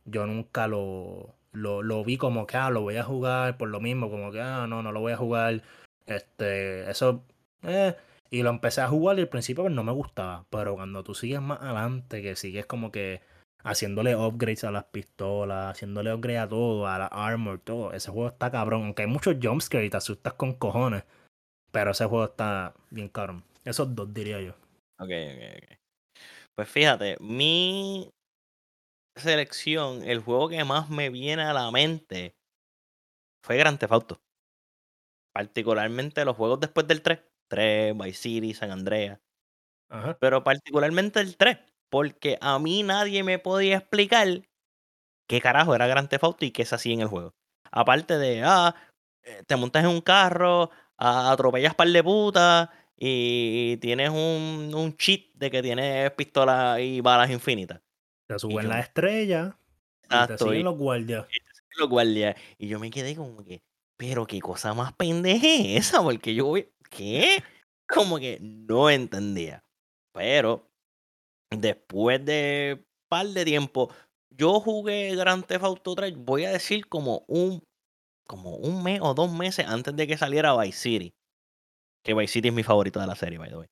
Yo nunca lo, lo, lo vi como que, ah, lo voy a jugar por lo mismo. Como que, ah, no, no lo voy a jugar. Este, eso, eh. Y lo empecé a jugar y al principio pues, no me gustaba. Pero cuando tú sigues más adelante, que sigues como que haciéndole upgrades a las pistolas, haciéndole upgrade a todo, a la armor, todo. Ese juego está cabrón. Aunque hay muchos jumpscares y te asustas con cojones. Pero ese juego está bien cabrón. Esos dos diría yo. Ok, ok, ok. Pues fíjate, mi selección, el juego que más me viene a la mente fue Grand Theft Auto. Particularmente los juegos después del 3. 3, Vice City, San Andreas. Pero particularmente el 3. Porque a mí nadie me podía explicar qué carajo era Grand Theft Auto y qué se hacía en el juego. Aparte de, ah, eh, te montas en un carro, atropellas par de putas y tienes un, un cheat de que tienes pistolas y balas infinitas. Te suben la estrella y te siguen los guardias. Y los guardias. Y yo me quedé como que, pero qué cosa más pendeje esa, porque yo, ¿qué? Como que no entendía. Pero después de un par de tiempo, yo jugué Grand Theft Auto 3, voy a decir como un, como un mes o dos meses antes de que saliera Vice City. Que Vice City es mi favorito de la serie, by the way.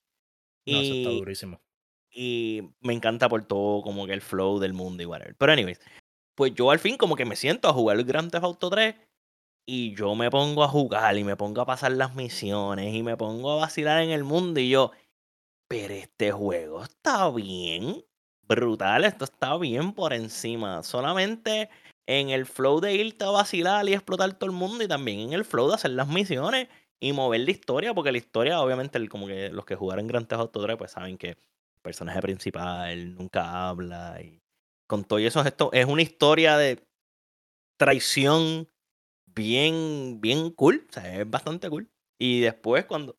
No, eso está durísimo. Y me encanta por todo, como que el flow del mundo y whatever. Pero, anyways, pues yo al fin, como que me siento a jugar el Grand Theft Auto 3 y yo me pongo a jugar y me pongo a pasar las misiones y me pongo a vacilar en el mundo y yo, pero este juego está bien brutal, esto está bien por encima. Solamente en el flow de irte a vacilar y explotar todo el mundo y también en el flow de hacer las misiones y mover la historia, porque la historia, obviamente, como que los que jugaron Grand Theft Auto 3, pues saben que el personaje principal nunca habla y con todo eso esto es una historia de traición bien, bien cool, o sea, es bastante cool. Y después cuando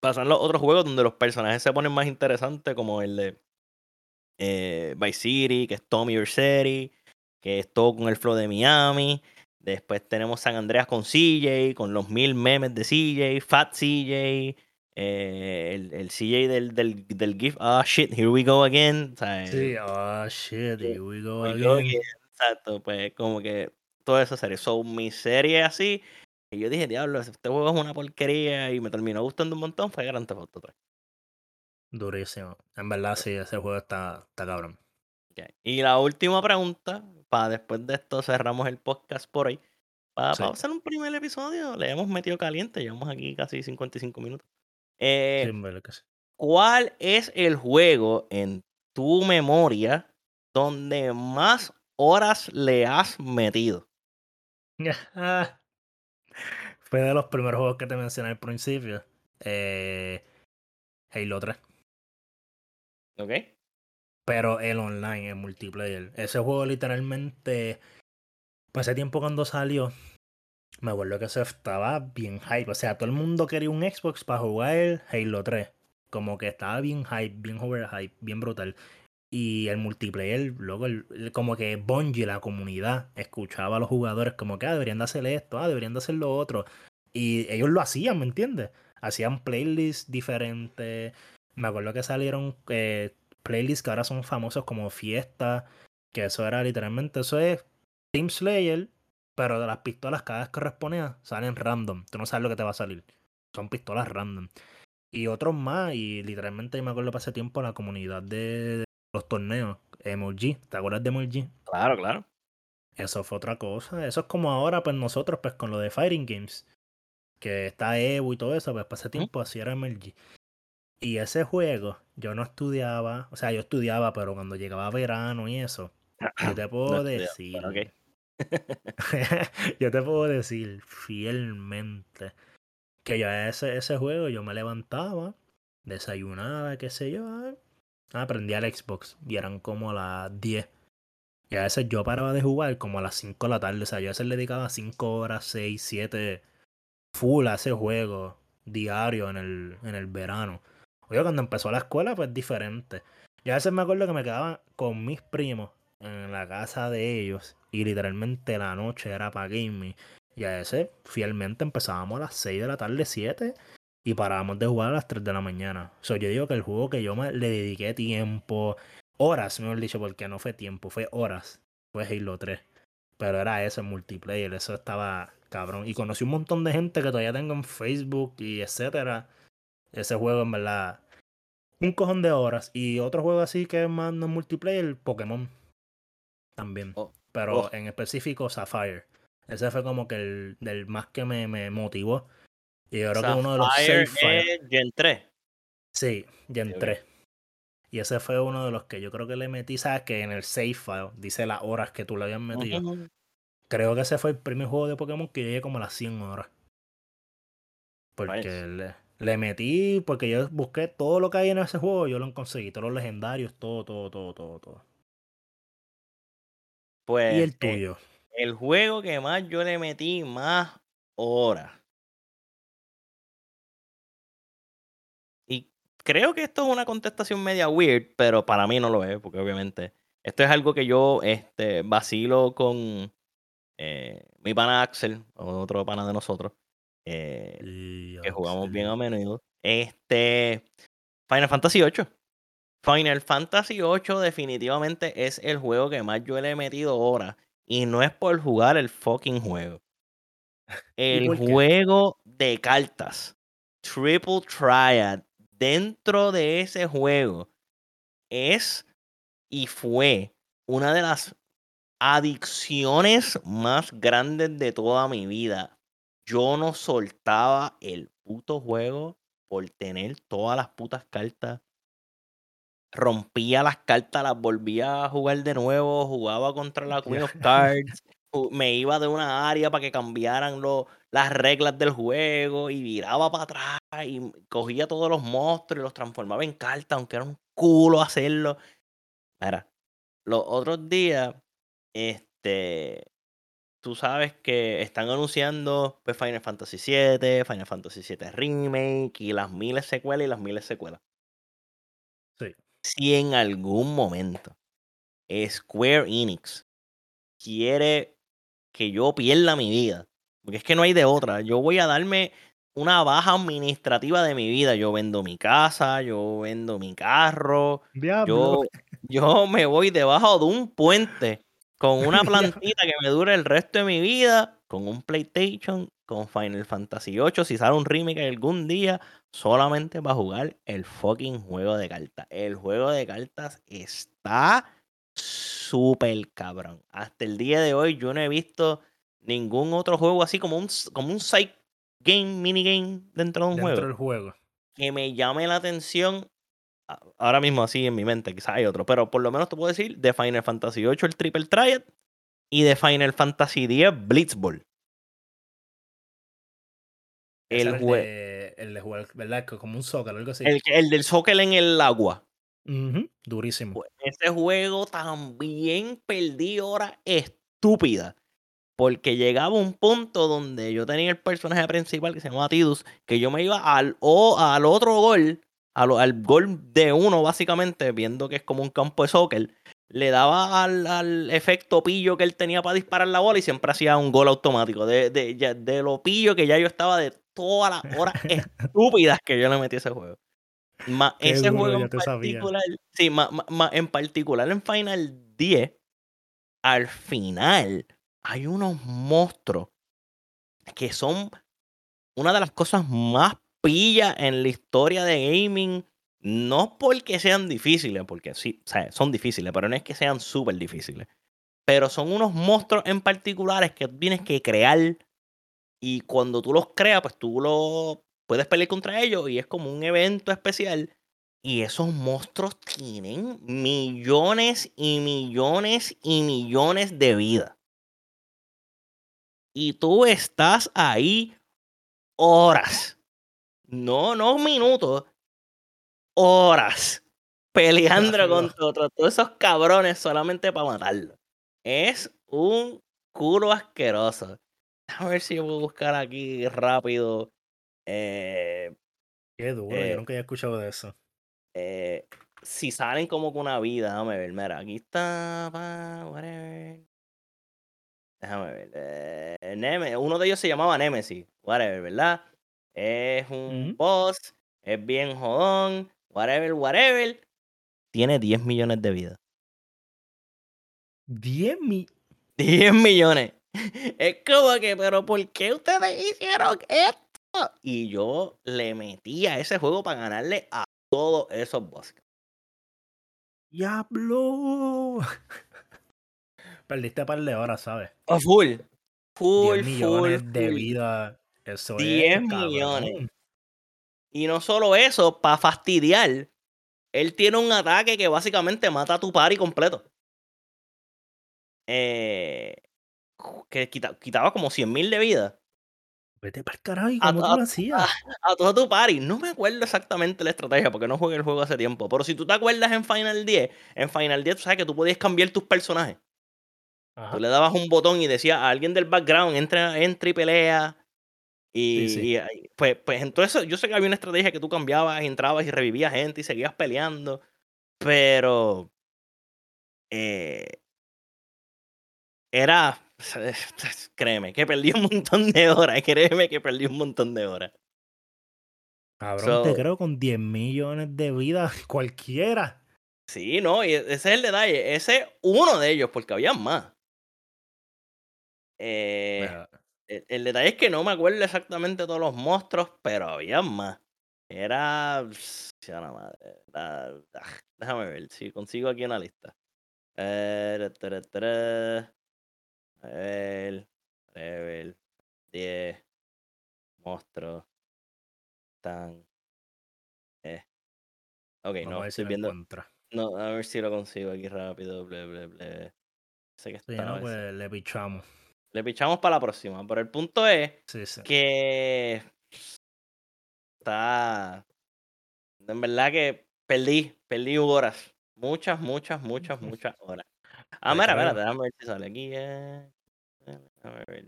pasan los otros juegos donde los personajes se ponen más interesantes, como el de eh, Vice City, que es Tommy Versetti, que es todo con el flow de Miami. Después tenemos San Andreas con CJ, con los mil memes de CJ, Fat CJ, eh, el, el, CJ del, del, del GIF, ah shit, here we go again. sí, ah shit, here we go again. Exacto, pues como que toda esa serie. Son mi serie así. Y yo dije, diablo, este juego es una porquería y me terminó gustando un montón. Fue Grand Theft Auto 3. Durísimo. En verdad, sí, ese juego está, está cabrón. Y la última pregunta, para después de esto cerramos el podcast por hoy. Para, hacer un primer episodio, le hemos metido caliente, llevamos aquí casi 55 minutos. Eh, ¿Cuál es el juego en tu memoria donde más horas le has metido? (laughs) Fue de los primeros juegos que te mencioné al principio. Eh, Halo 3. Ok. Pero el online, el multiplayer. Ese juego literalmente. Pasé tiempo cuando salió. Me acuerdo que se estaba bien hype. O sea, todo el mundo quería un Xbox para jugar el Halo 3. Como que estaba bien hype, bien hype, bien brutal. Y el multiplayer, luego, como que Bungie, la comunidad, escuchaba a los jugadores como que ah, deberían de hacer esto, ah, deberían de hacer lo otro. Y ellos lo hacían, ¿me entiendes? Hacían playlists diferentes. Me acuerdo que salieron eh, playlists que ahora son famosos como Fiesta, que eso era literalmente, eso es Team Slayer, pero de las pistolas cada vez que respondía salen random. Tú no sabes lo que te va a salir. Son pistolas random. Y otros más, y literalmente me acuerdo pasé tiempo la comunidad de, los torneos. MLG, ¿te acuerdas de MLG? Claro, claro. Eso fue otra cosa. Eso es como ahora, pues nosotros, pues con lo de Fighting Games, que está Evo y todo eso, pues pasé tiempo así era MLG. Y ese juego, yo no estudiaba, o sea, yo estudiaba, pero cuando llegaba verano y eso, (clears throat) yo te puedo decir. (laughs) yo te puedo decir fielmente que yo ese, ese juego yo me levantaba, desayunaba, qué sé yo, aprendí al Xbox y eran como las 10. Y a veces yo paraba de jugar como a las 5 de la tarde. O sea, yo a veces le dedicaba 5 horas, 6, 7 full a ese juego diario en el, en el verano. Oye, cuando empezó la escuela, pues diferente. Yo a veces me acuerdo que me quedaba con mis primos en la casa de ellos y literalmente la noche era para gaming. Y a veces fielmente empezábamos a las 6 de la tarde, 7 y parábamos de jugar a las 3 de la mañana. O sea, yo digo que el juego que yo me, le dediqué tiempo, horas, mejor dicho, porque no fue tiempo, fue horas, fue Halo 3. Pero era ese multiplayer, eso estaba cabrón. Y conocí un montón de gente que todavía tengo en Facebook y etcétera. Ese juego en verdad, un cojón de horas. Y otro juego así que es más no multiplayer, Pokémon. También. Oh, Pero oh. en específico Sapphire. Ese fue como que el del más que me, me motivó y yo creo que uno de los safe files. Gen 3. Sí, Gen 3. Y ese fue uno de los que yo creo que le metí, ¿sabes? Que en el save file dice las horas que tú le habías metido. Creo que ese fue el primer juego de Pokémon que llegué como a las 100 horas. Porque Le metí porque yo busqué todo lo que hay en ese juego, yo lo conseguí, todos los legendarios, todo, todo, todo, todo, todo. Pues y el tuyo. el juego que más yo le metí más horas. Creo que esto es una contestación media weird, pero para mí no lo es, porque obviamente esto es algo que yo este, vacilo con eh, mi pana Axel, otro pana de nosotros, eh, que jugamos bien a menudo. Este, Final Fantasy VIII. Final Fantasy VIII definitivamente es el juego que más yo le he metido horas. Y no es por jugar el fucking juego. (laughs) El juego de cartas. Triple Triad. Dentro de ese juego es y fue una de las adicciones más grandes de toda mi vida. Yo no soltaba el puto juego por tener todas las putas cartas. Rompía las cartas, las volvía a jugar de nuevo, jugaba contra la Queen of (laughs) Cards, me iba de una área para que cambiaran las reglas del juego y viraba para atrás y cogía todos los monstruos y los transformaba en cartas, aunque era un culo hacerlo. Mira, los otros días, este, tú sabes que están anunciando pues, Final Fantasy VII, Final Fantasy VII Remake y las miles secuelas y las miles secuelas. Sí. Si en algún momento Square Enix quiere que yo pierda mi vida, porque es que no hay de otra, yo voy a darme una baja administrativa de mi vida. Yo vendo mi casa, yo vendo mi carro, yo, yo me voy debajo de un puente con una (laughs) plantita que me dure el resto de mi vida, con un PlayStation, con Final Fantasy VIII, si sale un remake algún día, solamente va a jugar el fucking juego de cartas. El juego de cartas está súper cabrón. Hasta el día de hoy yo no he visto ningún otro juego así como un, como un side game, minigame dentro de un dentro juego. Del juego. Que me llame la atención ahora mismo así en mi mente, quizás hay otro, pero por lo menos te puedo decir de Final Fantasy VIII el Triple Triad y de Final Fantasy X Blitzball. El, juego. El de jugar, ¿verdad? Como un soccer o algo así. El, el del soccer en el agua. Durísimo. Pues ese juego también perdí horas estúpidas. Porque llegaba un punto donde yo tenía el personaje principal que se llamaba Tidus, que yo me iba al, o, al otro gol al, gol de uno, básicamente, viendo que es como un campo de soccer, le daba al, efecto pillo que él tenía para disparar la bola y siempre hacía un gol automático. De, de, de lo pillo que ya yo estaba de todas las horas (laughs) estúpidas que yo le metí a ese juego. ese juego en particular, sí, en particular en Final 10, al final hay unos monstruos que son una de las cosas más pilla en la historia de gaming. No porque sean difíciles, porque sí, son difíciles, pero no es que sean súper difíciles. Pero son unos monstruos en particulares que tienes que crear. Y cuando tú los creas, pues tú lo puedes pelear contra ellos. Y es como un evento especial. Y esos monstruos tienen millones y millones y millones de vida. Y tú estás ahí horas no, no minutos, horas peleando contra todos esos cabrones solamente para matarlo. Es un culo asqueroso. A ver si puedo buscar aquí rápido. Eh, Qué duro, yo eh nunca había escuchado de eso. Eh, si salen como con una vida, déjame ver. Mira, aquí está. Déjame ver. uno de ellos se llamaba Nemesis. Whatever, ¿verdad? es un boss, es bien jodón, whatever, whatever. Tiene 10 millones de vidas. 10 mi 10 millones. (laughs) Es como que, pero ¿por qué ustedes hicieron esto? Y yo le metí a ese juego para ganarle a todos esos bosses. ¡Diablo! (laughs) Perdiste par de horas, ¿sabes? A full. Full, 10 millones de vida 10 millones. Y no solo eso, para fastidiar, él tiene un ataque que básicamente mata a tu party completo. Eh, que quitaba como 100 mil de vida. Vete para el carajo, ¿y A, cómo tú lo hacías? a- a todo tu party. No me acuerdo exactamente la estrategia porque no jugué el juego hace tiempo. Pero si tú te acuerdas en Final 10, en Final 10 tú sabes que tú podías cambiar tus personajes. Ajá. Tú le dabas un botón y decía a alguien del background, entra, entra y pelea. Y, Sí, sí. y ahí- pues, pues entonces yo sé que había una estrategia que tú cambiabas, entrabas y revivías gente y seguías peleando. Pero eh, era, (laughs) créeme, que perdí un montón de horas. Créeme que perdí un montón de horas. Cabrón, te creo con 10 millones de vidas (laughs) cualquiera. Sí, no, y ese es el detalle. Ese es uno de ellos, porque había más. Eh, el, el detalle es que no me acuerdo exactamente todos los monstruos, pero había más. Era. sea la madre. era- ah, déjame ver si consigo aquí una lista. Eh, ver. Level 10. Monstruos. Tan. Eh. Ok, vamos no, a ver si estoy viendo. encuentra. No, a ver si lo consigo aquí rápido. Ble, ble, ble. Sé que no, pues le pichamos. Le pichamos para la próxima. Pero el punto es Sí, sí. que está. En verdad que perdí, perdí horas. Muchas, muchas, muchas, muchas horas. Ah, mira, espérate, déjame ver si sale aquí. eh. Déjame ver.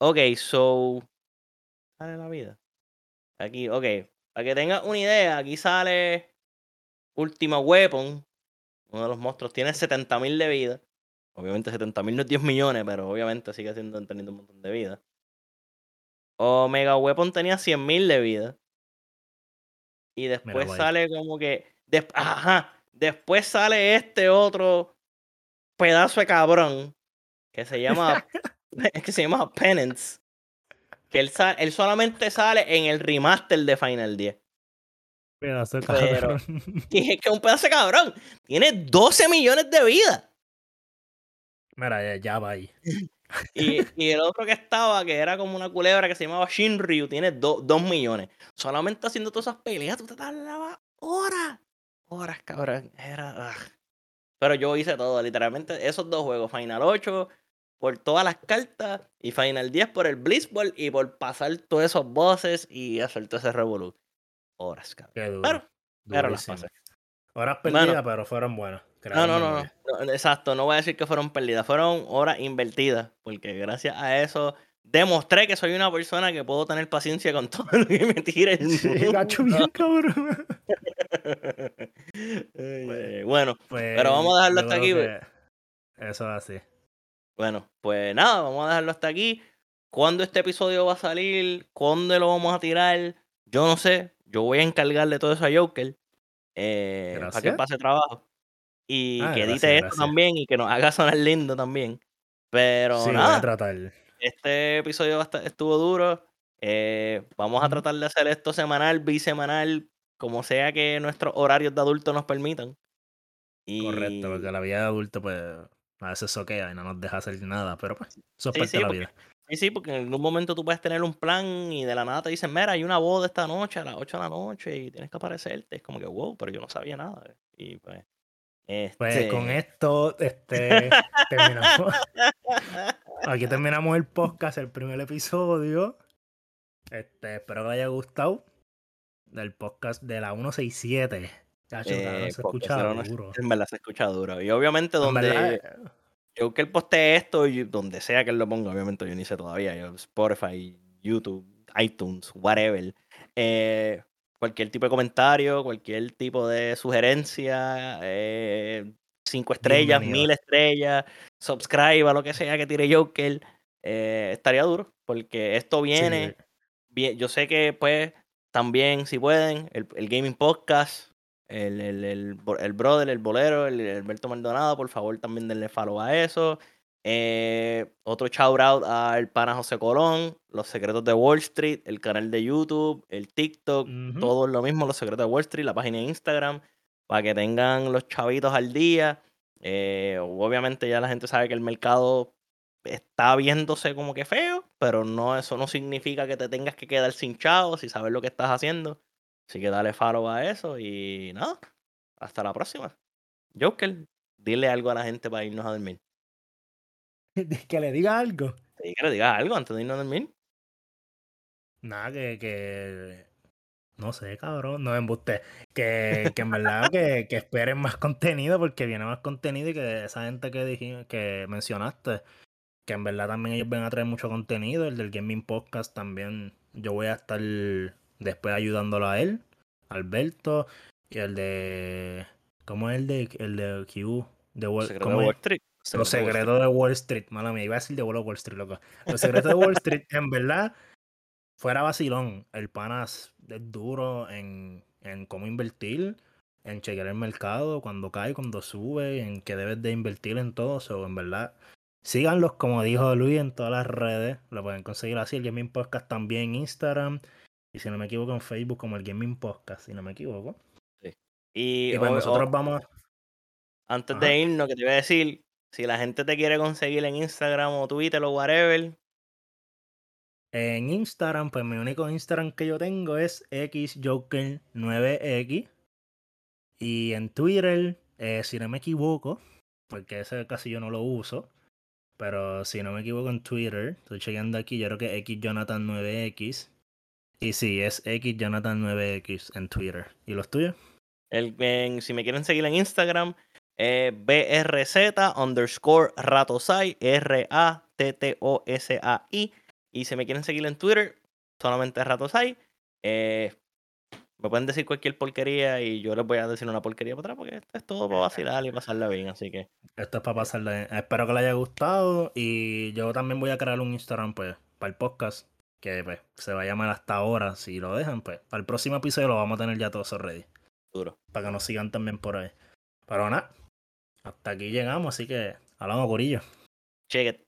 Ok, so. Sale la vida. Aquí, ok. Para que tengas una idea, aquí sale Ultima Weapon. Uno de los monstruos tiene 70.000 de vida. Obviamente 70.000 no es 10 millones, pero obviamente sigue siendo teniendo un montón de vida. Omega Weapon tenía 100.000 de vida. Y después sale como que. des- ajá. Después sale este otro pedazo de cabrón. Que se llama. (laughs) que se llama Penance. Que él, sa- él solamente sale en el remaster de Final 10. Pedazo de Pero- cabrón. (laughs) Y es que es un pedazo de cabrón. Tiene 12 millones de vida. Mira, ya, ya va ahí. (laughs) Y, y el otro que estaba, que era como una culebra que se llamaba Shinryu, tiene 2 millones. Solamente haciendo todas esas peleas, tú te tardabas horas. Horas, cabrón. Era. ah. Pero yo hice todo, literalmente, esos dos juegos, Final 8 por todas las cartas y Final 10 por el Blitzball y por pasar todos esos bosses y hacer todo ese revolú. Horas, cabrón. Qué duro. Pero, pero las pasé. Horas Bueno. perdidas, pero fueron buenas. No, no, no, no, Exacto, no voy a decir que fueron perdidas, fueron horas invertidas, porque gracias a eso demostré que soy una persona que puedo tener paciencia con (laughs) todo lo que me tire el Sí, mundo. gacho bien, (laughs) cabrón. Ay, ay, bueno, Pues, Pero vamos a dejarlo hasta aquí, que Eso es así. bueno, pues nada, vamos a dejarlo hasta aquí. ¿Cuándo este episodio va a salir? ¿Cuándo lo vamos a tirar? Yo no sé. Yo voy a encargarle todo eso a Joker. eh, para que pase trabajo. Y Ah, que edite gracias, esto gracias. también y que nos haga (laughs) sonar lindo también. Pero sí, voy nada. a tratar. Este episodio estuvo duro. Eh, vamos a tratar de hacer esto semanal, bisemanal, como sea que nuestros horarios de adulto nos permitan. Y... Correcto, porque la vida de adulto, pues, a veces soquea y no nos deja hacer nada, pero pues, eso es Sí, parte sí, de la porque- vida. Sí, sí, porque en algún momento tú puedes tener un plan y de la nada te dicen, mira, hay una boda esta noche a las 8 de la noche y tienes que aparecerte. Es como que, wow, pero yo no sabía nada. Y pues... Pues este, con esto, este, (laughs) terminamos. Aquí terminamos el podcast, el primer episodio. Este, espero que les haya gustado. Del podcast de la 167. Chacho, eh, cabrón, se escucha duro. En verdad se escucha duro. Y obviamente En donde... verdad, Yo que él postee esto, y donde sea que él lo ponga, obviamente yo ni sé todavía, yo, Spotify, YouTube, iTunes, whatever. eh, cualquier tipo de comentario, cualquier tipo de sugerencia, eh, cinco estrellas, Bienvenido. mil estrellas, subscribe a lo que sea que tire Joker, eh, estaría duro, porque esto viene, sí, bien, yo sé que pues también si pueden, el, el Gaming Podcast, el, el, el, el brother, el bolero, el, el Alberto Maldonado, por favor también denle follow a eso. Eh, otro shout out al pana José Colón, Los Secretos de Wall Street, el canal de YouTube, el TikTok, todo lo mismo, Los Secretos de Wall Street, la página de Instagram, para que tengan los chavitos al día. Eh, obviamente ya la gente sabe que el mercado está viéndose como que feo, pero no eso no significa que te tengas que quedar sin chavos y saber lo que estás haciendo. Así que dale follow a eso y nada, hasta la próxima. Joker, dile algo a la gente para irnos a dormir. (laughs) que le diga algo. Sí, que le digas algo antes de irnos a dormir. Nada, que, que no sé, cabrón, no me embuste. Que, que en verdad que, que, esperen más contenido porque viene más contenido y que esa gente que dijimos, que mencionaste, que en verdad también ellos van a traer mucho contenido. El del Gaming Podcast también yo voy a estar después ayudándolo a él, Alberto, y el de... ¿Cómo es el de, el de Q? De Wall, Street. Los secretos de Wall Street, mala mía, iba a decir de Wall Street, loco. Los secretos de Wall Street, en verdad, fuera vacilón. El panas es duro en, en cómo invertir, en chequear el mercado, cuando cae, cuando sube, en que debes de invertir en todo. eso en verdad, síganlos, como dijo Luis, en todas las redes. Lo pueden conseguir así. El Gaming Podcast también en Instagram. Y si no me equivoco, en Facebook como el Gaming Podcast, si no me equivoco. Y, pues nosotros vamos. Antes de irnos, que te iba a decir, si la gente te quiere conseguir en Instagram o Twitter o whatever. En Instagram, pues mi único Instagram que yo tengo es xjoker9x. Y en Twitter, eh, si no me equivoco, porque ese casi yo no lo uso. Pero si no me equivoco en Twitter, estoy chequeando aquí, yo creo que xjonathan9x. Y sí, es xjonathan9x en Twitter. ¿Y los tuyos? El, si me quieren seguir en Instagram, eh, BRZ underscore Ratosai, R-A-T-T-O-S-A-I. Y si me quieren seguir en Twitter, solamente Ratosai. Eh, me pueden decir cualquier porquería y yo les voy a decir una porquería para atrás porque esto es todo para vacilar y pasarla bien, así que. Esto es para pasarla bien. Espero que les haya gustado y yo también voy a crear un Instagram pues para el podcast que pues, se va a llamar hasta ahora. Si lo dejan, pues para el próximo episodio lo vamos a tener ya todo eso ready. Duro. Para que nos sigan también por ahí. Pero nada, hasta aquí llegamos, así que hablamos, Corillo. Check it.